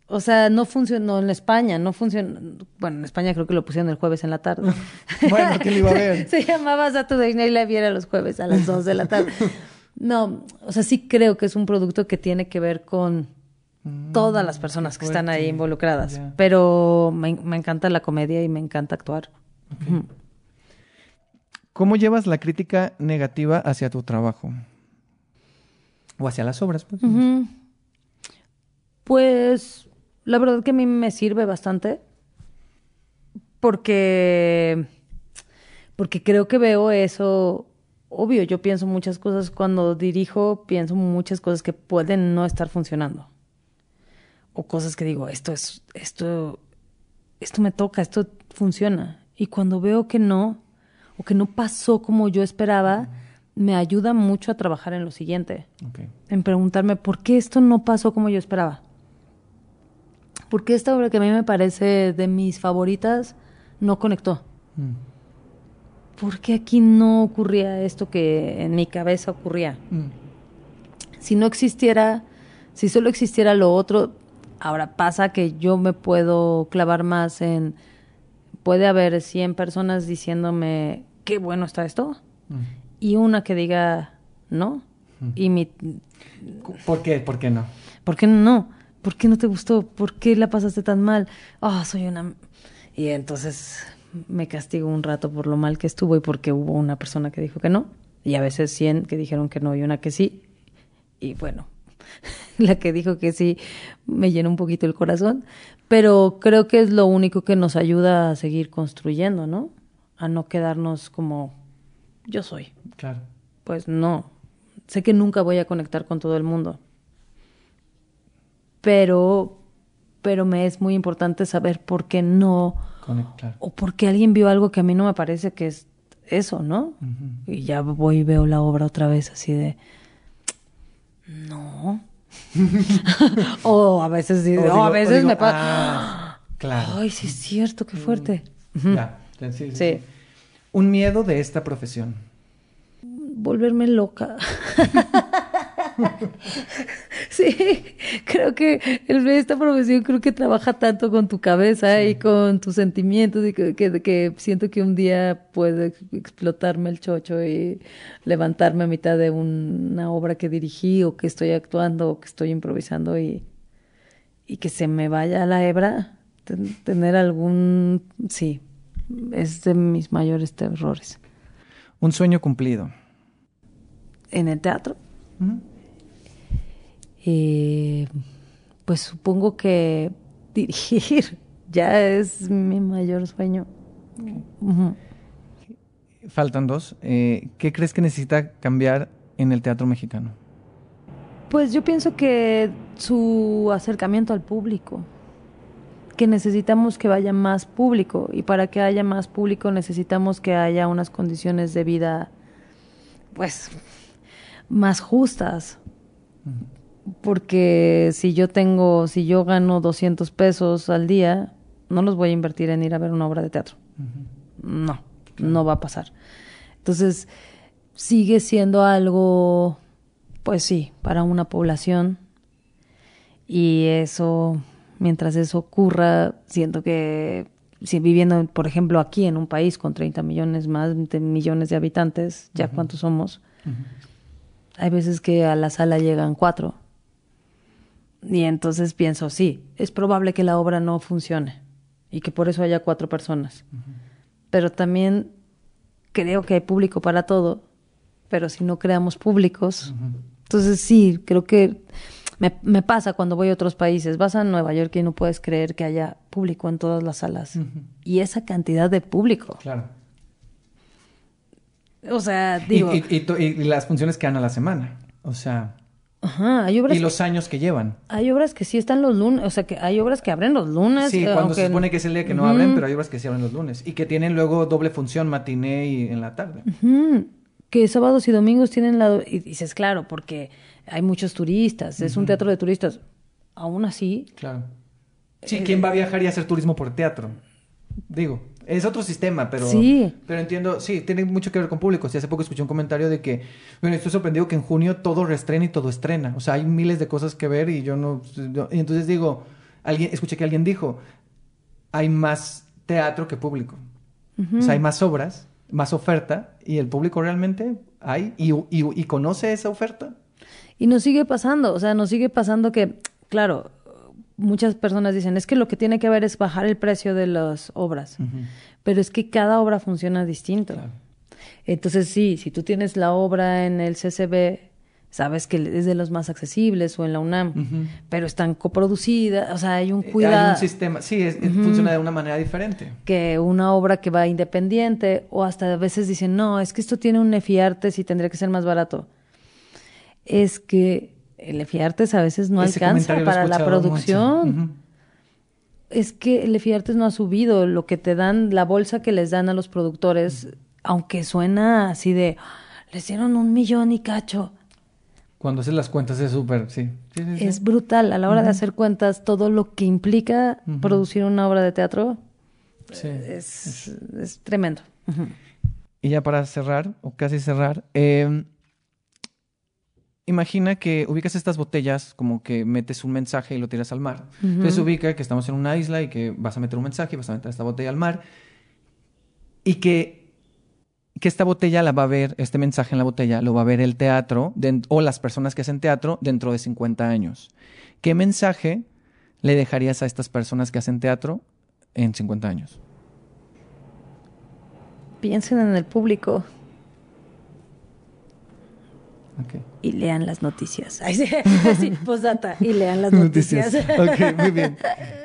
O sea, no funcionó en España, no funcionó. Bueno, en España creo que lo pusieron el jueves en la tarde. Bueno, ¿quién lo iba a ver? Se llamaba Saturday Night Live y era los jueves a las 2 de la tarde. No, o sea, sí creo que es un producto que tiene que ver con todas las personas que están ahí involucradas. Pero me, me encanta la comedia y me encanta actuar. ¿Cómo llevas la crítica negativa hacia tu trabajo? O hacia las obras, pues. Pues la verdad que a mí me sirve bastante porque porque creo que veo eso obvio, yo pienso muchas cosas cuando dirijo, pienso muchas cosas que pueden no estar funcionando. O cosas que digo, esto es esto esto me toca, esto funciona. Y cuando veo que no o que no pasó como yo esperaba, me ayuda mucho a trabajar en lo siguiente en preguntarme por qué esto no pasó como yo esperaba. ¿Por qué esta obra que a mí me parece de mis favoritas no conectó? Mm. ¿Por qué aquí no ocurría esto que en mi cabeza ocurría? Mm. Si no existiera, si solo existiera lo otro, ahora pasa que yo me puedo clavar más en, puede haber 100 personas diciéndome, qué bueno está esto, y una que diga, no, y mi... ¿Por qué? ¿Por qué no? ¿Por qué no? ¿Por qué no te gustó? ¿Por qué la pasaste tan mal? Ah, soy una... Y entonces me castigo un rato por lo mal que estuvo y porque hubo una persona que dijo que no, y a veces 100 que dijeron que no y una que sí. Y bueno, la que dijo que sí me llena un poquito el corazón, pero creo que es lo único que nos ayuda a seguir construyendo, ¿no? A no quedarnos como yo soy. Claro. Pues no. Sé que nunca voy a conectar con todo el mundo. Pero pero me es muy importante saber por qué no Conectar. o por qué alguien vio algo que a mí no me parece que es eso, ¿no? Y ya voy y veo la obra otra vez así de no. o a veces sí, O a o veces digo, me pasa. ah, claro. Ay, sí es cierto, qué fuerte. Ya, sí, sí, Sí. sí. Un miedo de esta profesión. volverme loca. sí, creo que el, esta profesión creo que trabaja tanto con tu cabeza y con tus sentimientos y que, que, que siento que un día puede explotarme el chocho y levantarme a mitad de una obra que dirigí o que estoy actuando o que estoy improvisando y, y que se me vaya a la hebra, ten- tener algún... Sí, es de mis mayores terrores. Un sueño cumplido. En el teatro. Eh, pues supongo que dirigir ya es mi mayor sueño. Faltan dos. Eh, ¿Qué crees que necesita cambiar en el teatro mexicano? Pues yo pienso que su acercamiento al público, que necesitamos que vaya más público y para que haya más público necesitamos que haya unas condiciones de vida pues más justas. Porque si yo tengo, si yo gano 200 pesos al día, no los voy a invertir en ir a ver una obra de teatro. No, no va a pasar. Entonces, sigue siendo algo, pues sí, para una población. Y eso, mientras eso ocurra, siento que si viviendo, por ejemplo, aquí en un país con 30 millones más de millones de habitantes, ya cuántos somos, hay veces que a la sala llegan cuatro. Y entonces pienso, sí, es probable que la obra no funcione y que por eso haya cuatro personas. Pero también creo que hay público para todo, pero si no creamos públicos, entonces sí, creo que me, me pasa cuando voy a otros países. Vas a Nueva York y no puedes creer que haya público en todas las salas. Y esa cantidad de público. Claro. O sea, digo, y- y las funciones que dan a la semana. O sea, ajá, hay obras y los años que llevan. Hay obras que sí están los lunes, o sea, que hay obras que abren los lunes. Sí, eh, cuando aunque- se supone que es el día que no abren, pero hay obras que sí abren los lunes. Y que tienen luego doble función, matiné y en la tarde. que sábados y domingos tienen la... Y dices, claro, porque hay muchos turistas, es un teatro de turistas. Aún así, Claro. Sí, ¿quién va a viajar y hacer turismo por teatro? Digo, es otro sistema, pero... Sí. Pero entiendo, sí, tiene mucho que ver con públicos. Y hace poco escuché un comentario de que, bueno, estoy sorprendido que en junio todo reestrena y todo estrena. O sea, hay miles de cosas que ver y yo no... y entonces digo, alguien, escuché que alguien dijo, hay más teatro que público. O sea, hay más obras, más oferta y el público realmente hay y, y- y conoce esa oferta. y nos sigue pasando, o sea, nos sigue pasando que, claro, muchas personas dicen, es que lo que tiene que ver es bajar el precio de las obras, pero es que cada obra funciona distinto. Claro. Entonces, sí, si tú tienes la obra en el CCB, sabes que es de los más accesibles o en la UNAM, pero están coproducidas, o sea, hay un Eh, cuidado. Hay un sistema, sí, es- es- funciona de una manera diferente. que una obra que va independiente o hasta a veces dicen, no, es que esto tiene un Efiartes y tendría que ser más barato. Es que el Efiartes a veces no Ese alcanza para la producción. Es que el Efiartes no ha subido lo que te dan, la bolsa que les dan a los productores, aunque suena así de, "Ah, les dieron un millón y cacho. Cuando haces las cuentas es súper, sí. Sí, sí, sí. Es brutal a la hora de hacer cuentas todo lo que implica producir una obra de teatro. Sí. Es, es tremendo. Y ya para cerrar, o casi cerrar, eh, imagina que ubicas estas botellas, como que metes un mensaje y lo tiras al mar. Entonces ubica que estamos en una isla y que vas a meter un mensaje y vas a meter esta botella al mar. Y que, que esta botella la va a ver, este mensaje en la botella lo va a ver el teatro o las personas que hacen teatro dentro de 50 años. ¿Qué mensaje le dejarías a estas personas que hacen teatro en 50 años? Piensen en el público. Okay. Y lean las noticias. Ay, sí, sí, posdata. Y lean las noticias. ok, muy bien.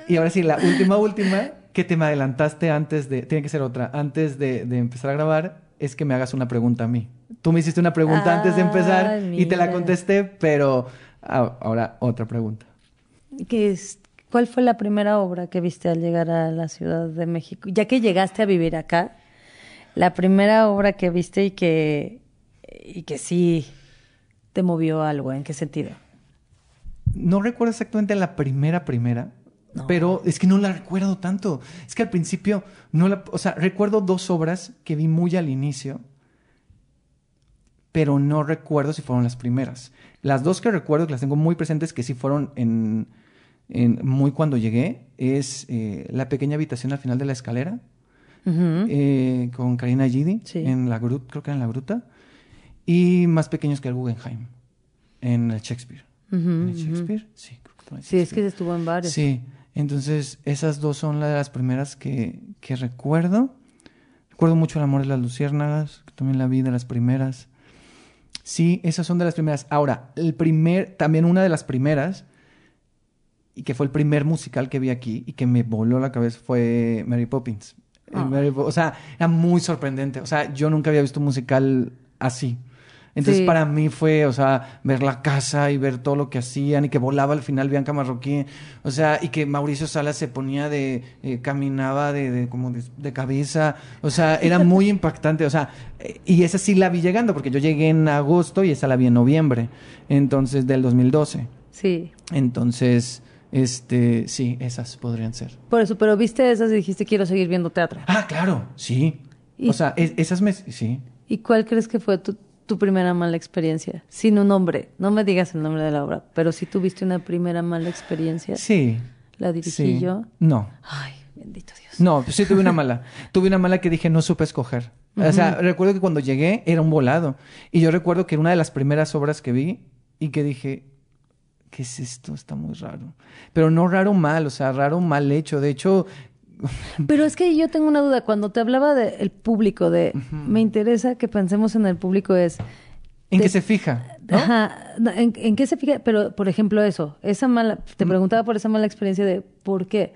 Y ahora sí, la última, última, que te me adelantaste antes de, tiene que ser otra, antes de, de empezar a grabar, es que me hagas una pregunta a mí. Tú me hiciste una pregunta antes de empezar y te la contesté, pero ah, ahora otra pregunta. ¿Qué es, ¿Cuál fue la primera obra que viste al llegar a la Ciudad de México? Ya que llegaste a vivir acá, la primera obra que viste y que, y que sí te movió algo, ¿en qué sentido? No recuerdo exactamente la primera, primera, No. pero es que no la recuerdo tanto. Es que al principio, no la, o sea, recuerdo dos obras que vi muy al inicio, pero no recuerdo si fueron las primeras. Las dos que recuerdo, que las tengo muy presentes, que sí fueron en, en muy cuando llegué, es eh, La pequeña habitación al final de la escalera, eh, con Karina Gidi, Sí. en la gruta, creo que era en la gruta, y Más pequeños que el Guggenheim, en el Shakespeare. ¿En el. Shakespeare? Sí, creo que en Sí, es que estuvo en varios. Sí, entonces esas dos son las primeras que, que recuerdo. Recuerdo mucho El amor de las luciérnagas, que también la vi de las primeras. Sí, esas son de las primeras. Ahora, el primer, también una de las primeras, y que fue el primer musical que vi aquí y que me voló la cabeza fue Mary Poppins. Ah. Mary o sea, era muy sorprendente. O sea, yo nunca había visto un musical así. Entonces, Sí. para mí fue, o sea, ver la casa y ver todo lo que hacían y que volaba al final Bianca Marroquín. O sea, y que Mauricio Salas se ponía de, eh, caminaba de, de- como de, de cabeza. O sea, era muy impactante. O sea, y esa sí la vi llegando porque yo llegué en agosto y esa la vi en noviembre. Entonces, del 2012. Sí. Entonces, este, sí, esas podrían ser. Por eso, pero viste esas y dijiste quiero seguir viendo teatro. Ah, claro, sí. O sea, es- esas me, sí. ¿Y cuál crees que fue tu, tu primera mala experiencia? Sin un nombre. No me digas el nombre de la obra, pero si tuviste una primera mala experiencia, Sí. la dirigí sí. yo. No. Ay, bendito Dios. No, sí tuve una mala. tuve una mala que dije no supe escoger. O sea, recuerdo que cuando llegué era un volado. Y yo recuerdo que era una de las primeras obras que vi y que dije, ¿qué es esto? Está muy raro. Pero no raro mal, o sea, raro mal hecho. De hecho, Pero es que yo tengo una duda. Cuando te hablaba del público, de me interesa que pensemos en el público, es. ¿en qué se fija? ¿no? Ajá, no, ¿en, en qué se fija? Pero, por ejemplo, eso, esa mala, te preguntaba por esa mala experiencia de por qué,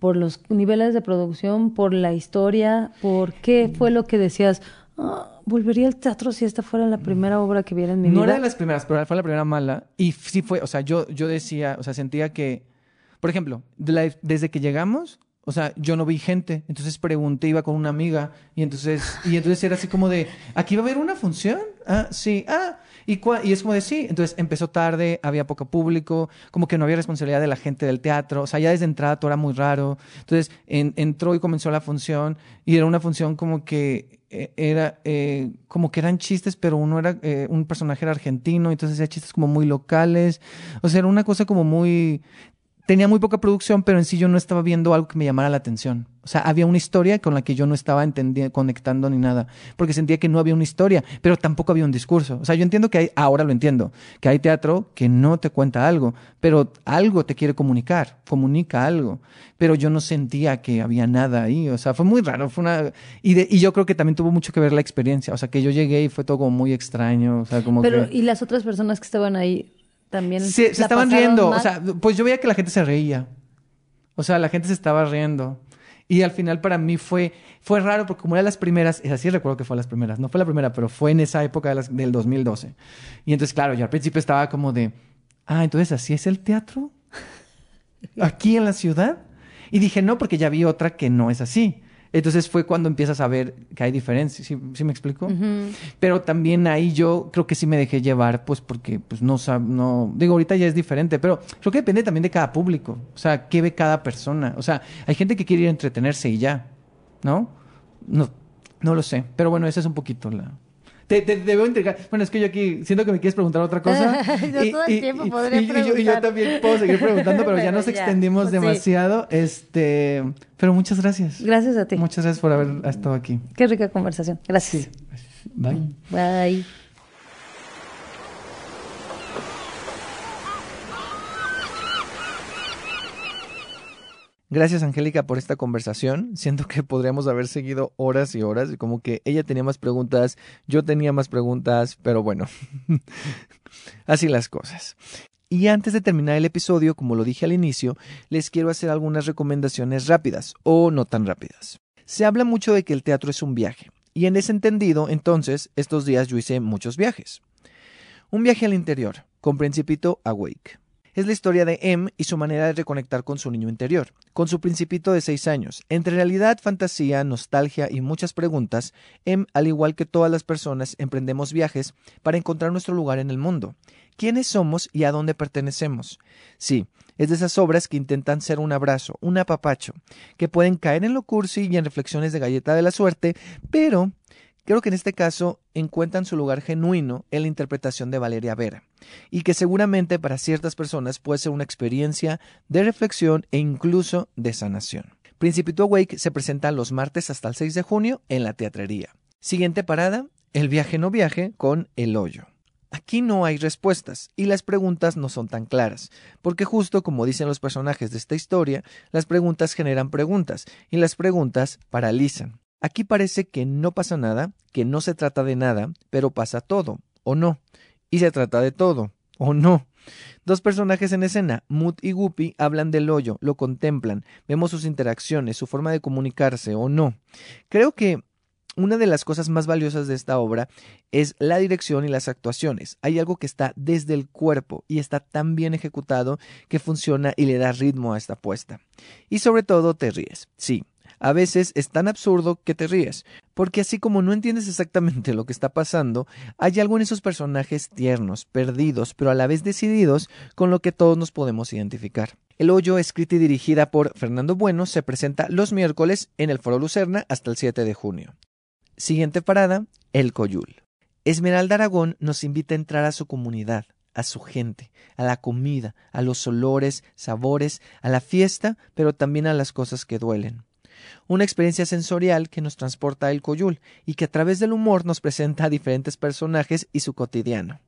por los niveles de producción, por la historia, por qué fue lo que decías, "Ah, volvería al teatro si esta fuera la primera obra que viera en mi No vida. era de las primeras, pero fue la primera mala. Y sí fue, o sea, yo, yo decía, o sea, sentía que, por ejemplo, desde que llegamos, o sea, yo no vi gente. Entonces pregunté, iba con una amiga, y entonces, y entonces era así como de, ¿aquí va a haber una función? Ah, sí, ah. ¿Y, y es como de sí, entonces empezó tarde, había poco público, como que no había responsabilidad de la gente del teatro, o sea, ya desde entrada todo era muy raro. Entonces en- entró y comenzó la función, y era una función como que eh, era eh, como que eran chistes, pero uno era eh, un personaje era argentino, entonces hacía chistes como muy locales. O sea, era una cosa como muy tenía muy poca producción, pero en sí yo no estaba viendo algo que me llamara la atención. O sea, había una historia con la que yo no estaba entendiendo, conectando ni nada, porque sentía que no había una historia, pero tampoco había un discurso. O sea, yo entiendo que hay, ahora lo entiendo, que hay teatro que no te cuenta algo, pero algo te quiere comunicar, comunica algo, pero yo no sentía que había nada ahí. O sea, fue muy raro, fue una y, de- y yo creo que también tuvo mucho que ver la experiencia. O sea, que yo llegué y fue todo como muy extraño. O sea, como Pero, que ¿y las otras personas que estaban ahí también? se, estaban riendo. mal? O sea, pues yo veía que la gente se reía. O sea, la gente se estaba riendo. Y al final para mí fue, fue raro porque como eran las primeras, es así recuerdo que fue las primeras, no fue la primera, pero fue en esa época de las- del 2012. Y entonces, claro, yo al principio estaba como de, ah, entonces así es el teatro. Aquí en la ciudad. Y dije, no, porque ya vi otra que no es así. Entonces fue cuando empiezas a ver que hay diferencias. ¿Sí, sí me explico? Pero también ahí yo creo que sí me dejé llevar, pues porque pues no sab- no digo ahorita ya es diferente, pero creo que depende también de cada público, o sea, qué ve cada persona, o sea, hay gente que quiere ir a entretenerse y ya, ¿no? No no lo sé, pero bueno, esa es un poquito la Te, te, te veo intrigar. Bueno, es que yo aquí siento que me quieres preguntar otra cosa. Yo todo el tiempo y- y yo- y yo, preguntar. también puedo seguir preguntando, pero, ya nos ya, extendimos pues sí. demasiado. Este, pero muchas gracias. Gracias a ti. Muchas gracias por haber estado aquí. Qué rica conversación. Gracias. Bye. Bye. Gracias, Angélica, por esta conversación. Siento que podríamos haber seguido horas y horas, y como que ella tenía más preguntas, yo tenía más preguntas, pero bueno, así las cosas. Y antes de terminar el episodio, como lo dije al inicio, les quiero hacer algunas recomendaciones rápidas o no tan rápidas. Se habla mucho de que el teatro es un viaje, y en ese entendido, entonces, estos días yo hice muchos viajes. Un viaje al interior, con Principito Awake. Es la historia de Em y su manera de reconectar con su niño interior, con su principito de 6 años. Entre realidad, fantasía, nostalgia y muchas preguntas, Em, al igual que todas las personas, emprendemos viajes para encontrar nuestro lugar en el mundo. ¿Quiénes somos y a dónde pertenecemos? Sí, es de esas obras que intentan ser un abrazo, un apapacho, que pueden caer en lo cursi y en reflexiones de galleta de la suerte, pero Creo que en este caso encuentran su lugar genuino en la interpretación de Valeria Vera, y que seguramente para ciertas personas puede ser una experiencia de reflexión e incluso de sanación. Principito Awake se presenta los martes hasta el 6 de junio en la teatrería. Siguiente parada, El viaje no viaje con El hoyo. Aquí no hay respuestas y las preguntas no son tan claras, porque justo como dicen los personajes de esta historia, las preguntas generan preguntas y las preguntas paralizan. Aquí parece que no pasa nada, que no se trata de nada, pero pasa todo, o no. Y se trata de todo, o no. Dos personajes en escena, Mood y Guppy, hablan del hoyo, lo contemplan, vemos sus interacciones, su forma de comunicarse, o no. Creo que una de las cosas más valiosas de esta obra es la dirección y las actuaciones. Hay algo que está desde el cuerpo y está tan bien ejecutado que funciona y le da ritmo a esta puesta. Y sobre todo te ríes. Sí, a veces es tan absurdo que te ríes, porque así como no entiendes exactamente lo que está pasando, hay algo en esos personajes tiernos, perdidos, pero a la vez decididos, con lo que todos nos podemos identificar. El Hoyo, escrita y dirigida por Fernando Bueno, se presenta los miércoles en el Foro Lucerna hasta el 7 de junio. Siguiente parada, El Coyul. Esmeralda Aragón nos invita a entrar a su comunidad, a su gente, a la comida, a los olores, sabores, a la fiesta, pero también a las cosas que duelen. Una experiencia sensorial que nos transporta a El Coyul y que a través del humor nos presenta a diferentes personajes y su cotidiano.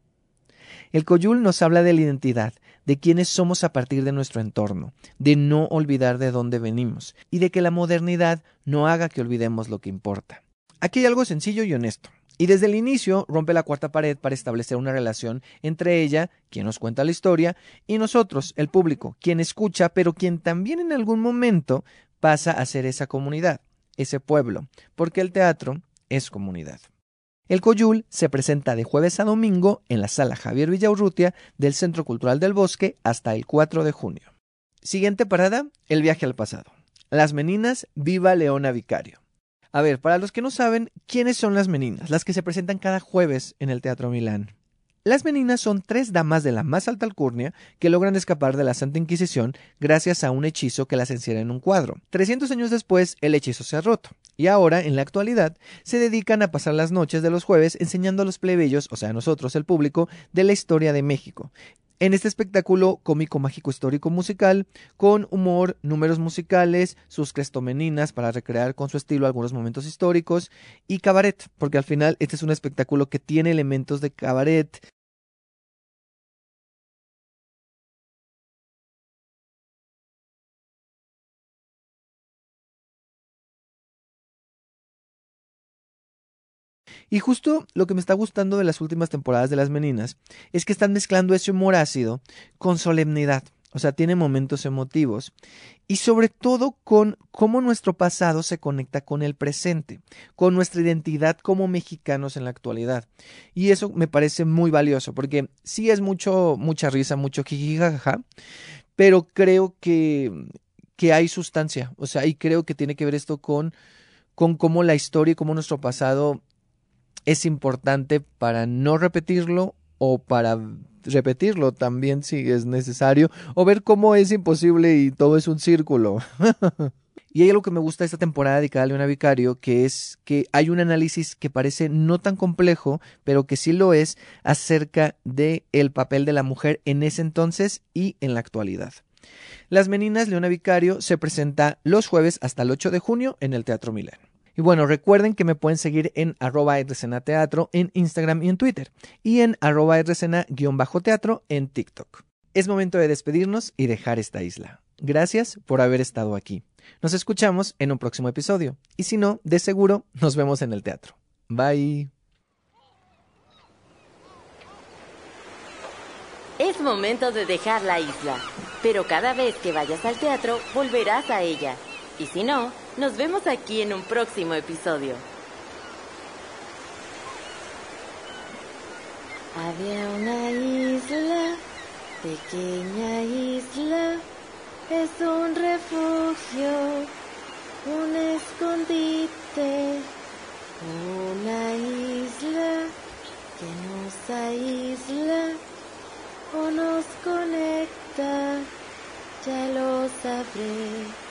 El Coyul nos habla de la identidad, de quiénes somos a partir de nuestro entorno, de no olvidar de dónde venimos y de que la modernidad no haga que olvidemos lo que importa. Aquí hay algo sencillo y honesto. Y desde el inicio rompe la cuarta pared para establecer una relación entre ella, quien nos cuenta la historia, y nosotros, el público, quien escucha, pero quien también en algún momento pasa a ser esa comunidad, ese pueblo, porque el teatro es comunidad. El Coyul se presenta de jueves a domingo en la sala Javier Villaurrutia del Centro Cultural del Bosque hasta el 4 de junio. Siguiente parada, el viaje al pasado. Las Meninas, Viva Leona Vicario. A ver, para los que no saben, ¿quiénes son las Meninas? Las que se presentan cada jueves en el Teatro Milán. Las Meninas son tres damas de la más alta alcurnia que logran escapar de la Santa Inquisición gracias a un hechizo que las encierra en un cuadro. 300 años después, el hechizo se ha roto. Y ahora, en la actualidad, se dedican a pasar las noches de los jueves enseñando a los plebeyos, o sea, a nosotros, el público, de la historia de México. En este espectáculo cómico, mágico, histórico, musical, con humor, números musicales, sus crestomeninas para recrear con su estilo algunos momentos históricos y cabaret, porque al final este es un espectáculo que tiene elementos de cabaret, Y justo lo que me está gustando de las últimas temporadas de Las Meninas es que están mezclando ese humor ácido con solemnidad. O sea, tiene momentos emotivos y sobre todo con cómo nuestro pasado se conecta con el presente, con nuestra identidad como mexicanos en la actualidad. Y eso me parece muy valioso porque sí es mucho, mucha risa, mucho jijijaja, pero creo que, que hay sustancia. O sea, y creo que tiene que ver esto con, con cómo la historia y cómo nuestro pasado es importante para no repetirlo o para repetirlo también si es necesario o ver cómo es imposible y todo es un círculo. Y hay algo que me gusta de esta temporada dedicada a Leona Vicario, que es que hay un análisis que parece no tan complejo, pero que sí lo es, acerca del el papel de la mujer en ese entonces y en la actualidad. Las Meninas Leona Vicario se presenta los jueves hasta el 8 de junio en el Teatro Milán. Y bueno, recuerden que me pueden seguir en arroba teatro en Instagram y en Twitter, y en arroba teatro en TikTok. Es momento de despedirnos y dejar esta isla. Gracias por haber estado aquí. Nos escuchamos en un próximo episodio, y si no, de seguro nos vemos en el teatro. Bye. Es momento de dejar la isla, pero cada vez que vayas al teatro volverás a ella. Y si no, nos vemos aquí en un próximo episodio. Había una isla, pequeña isla, es un refugio, un escondite, una isla que nos aísla o nos conecta, ya lo sabré.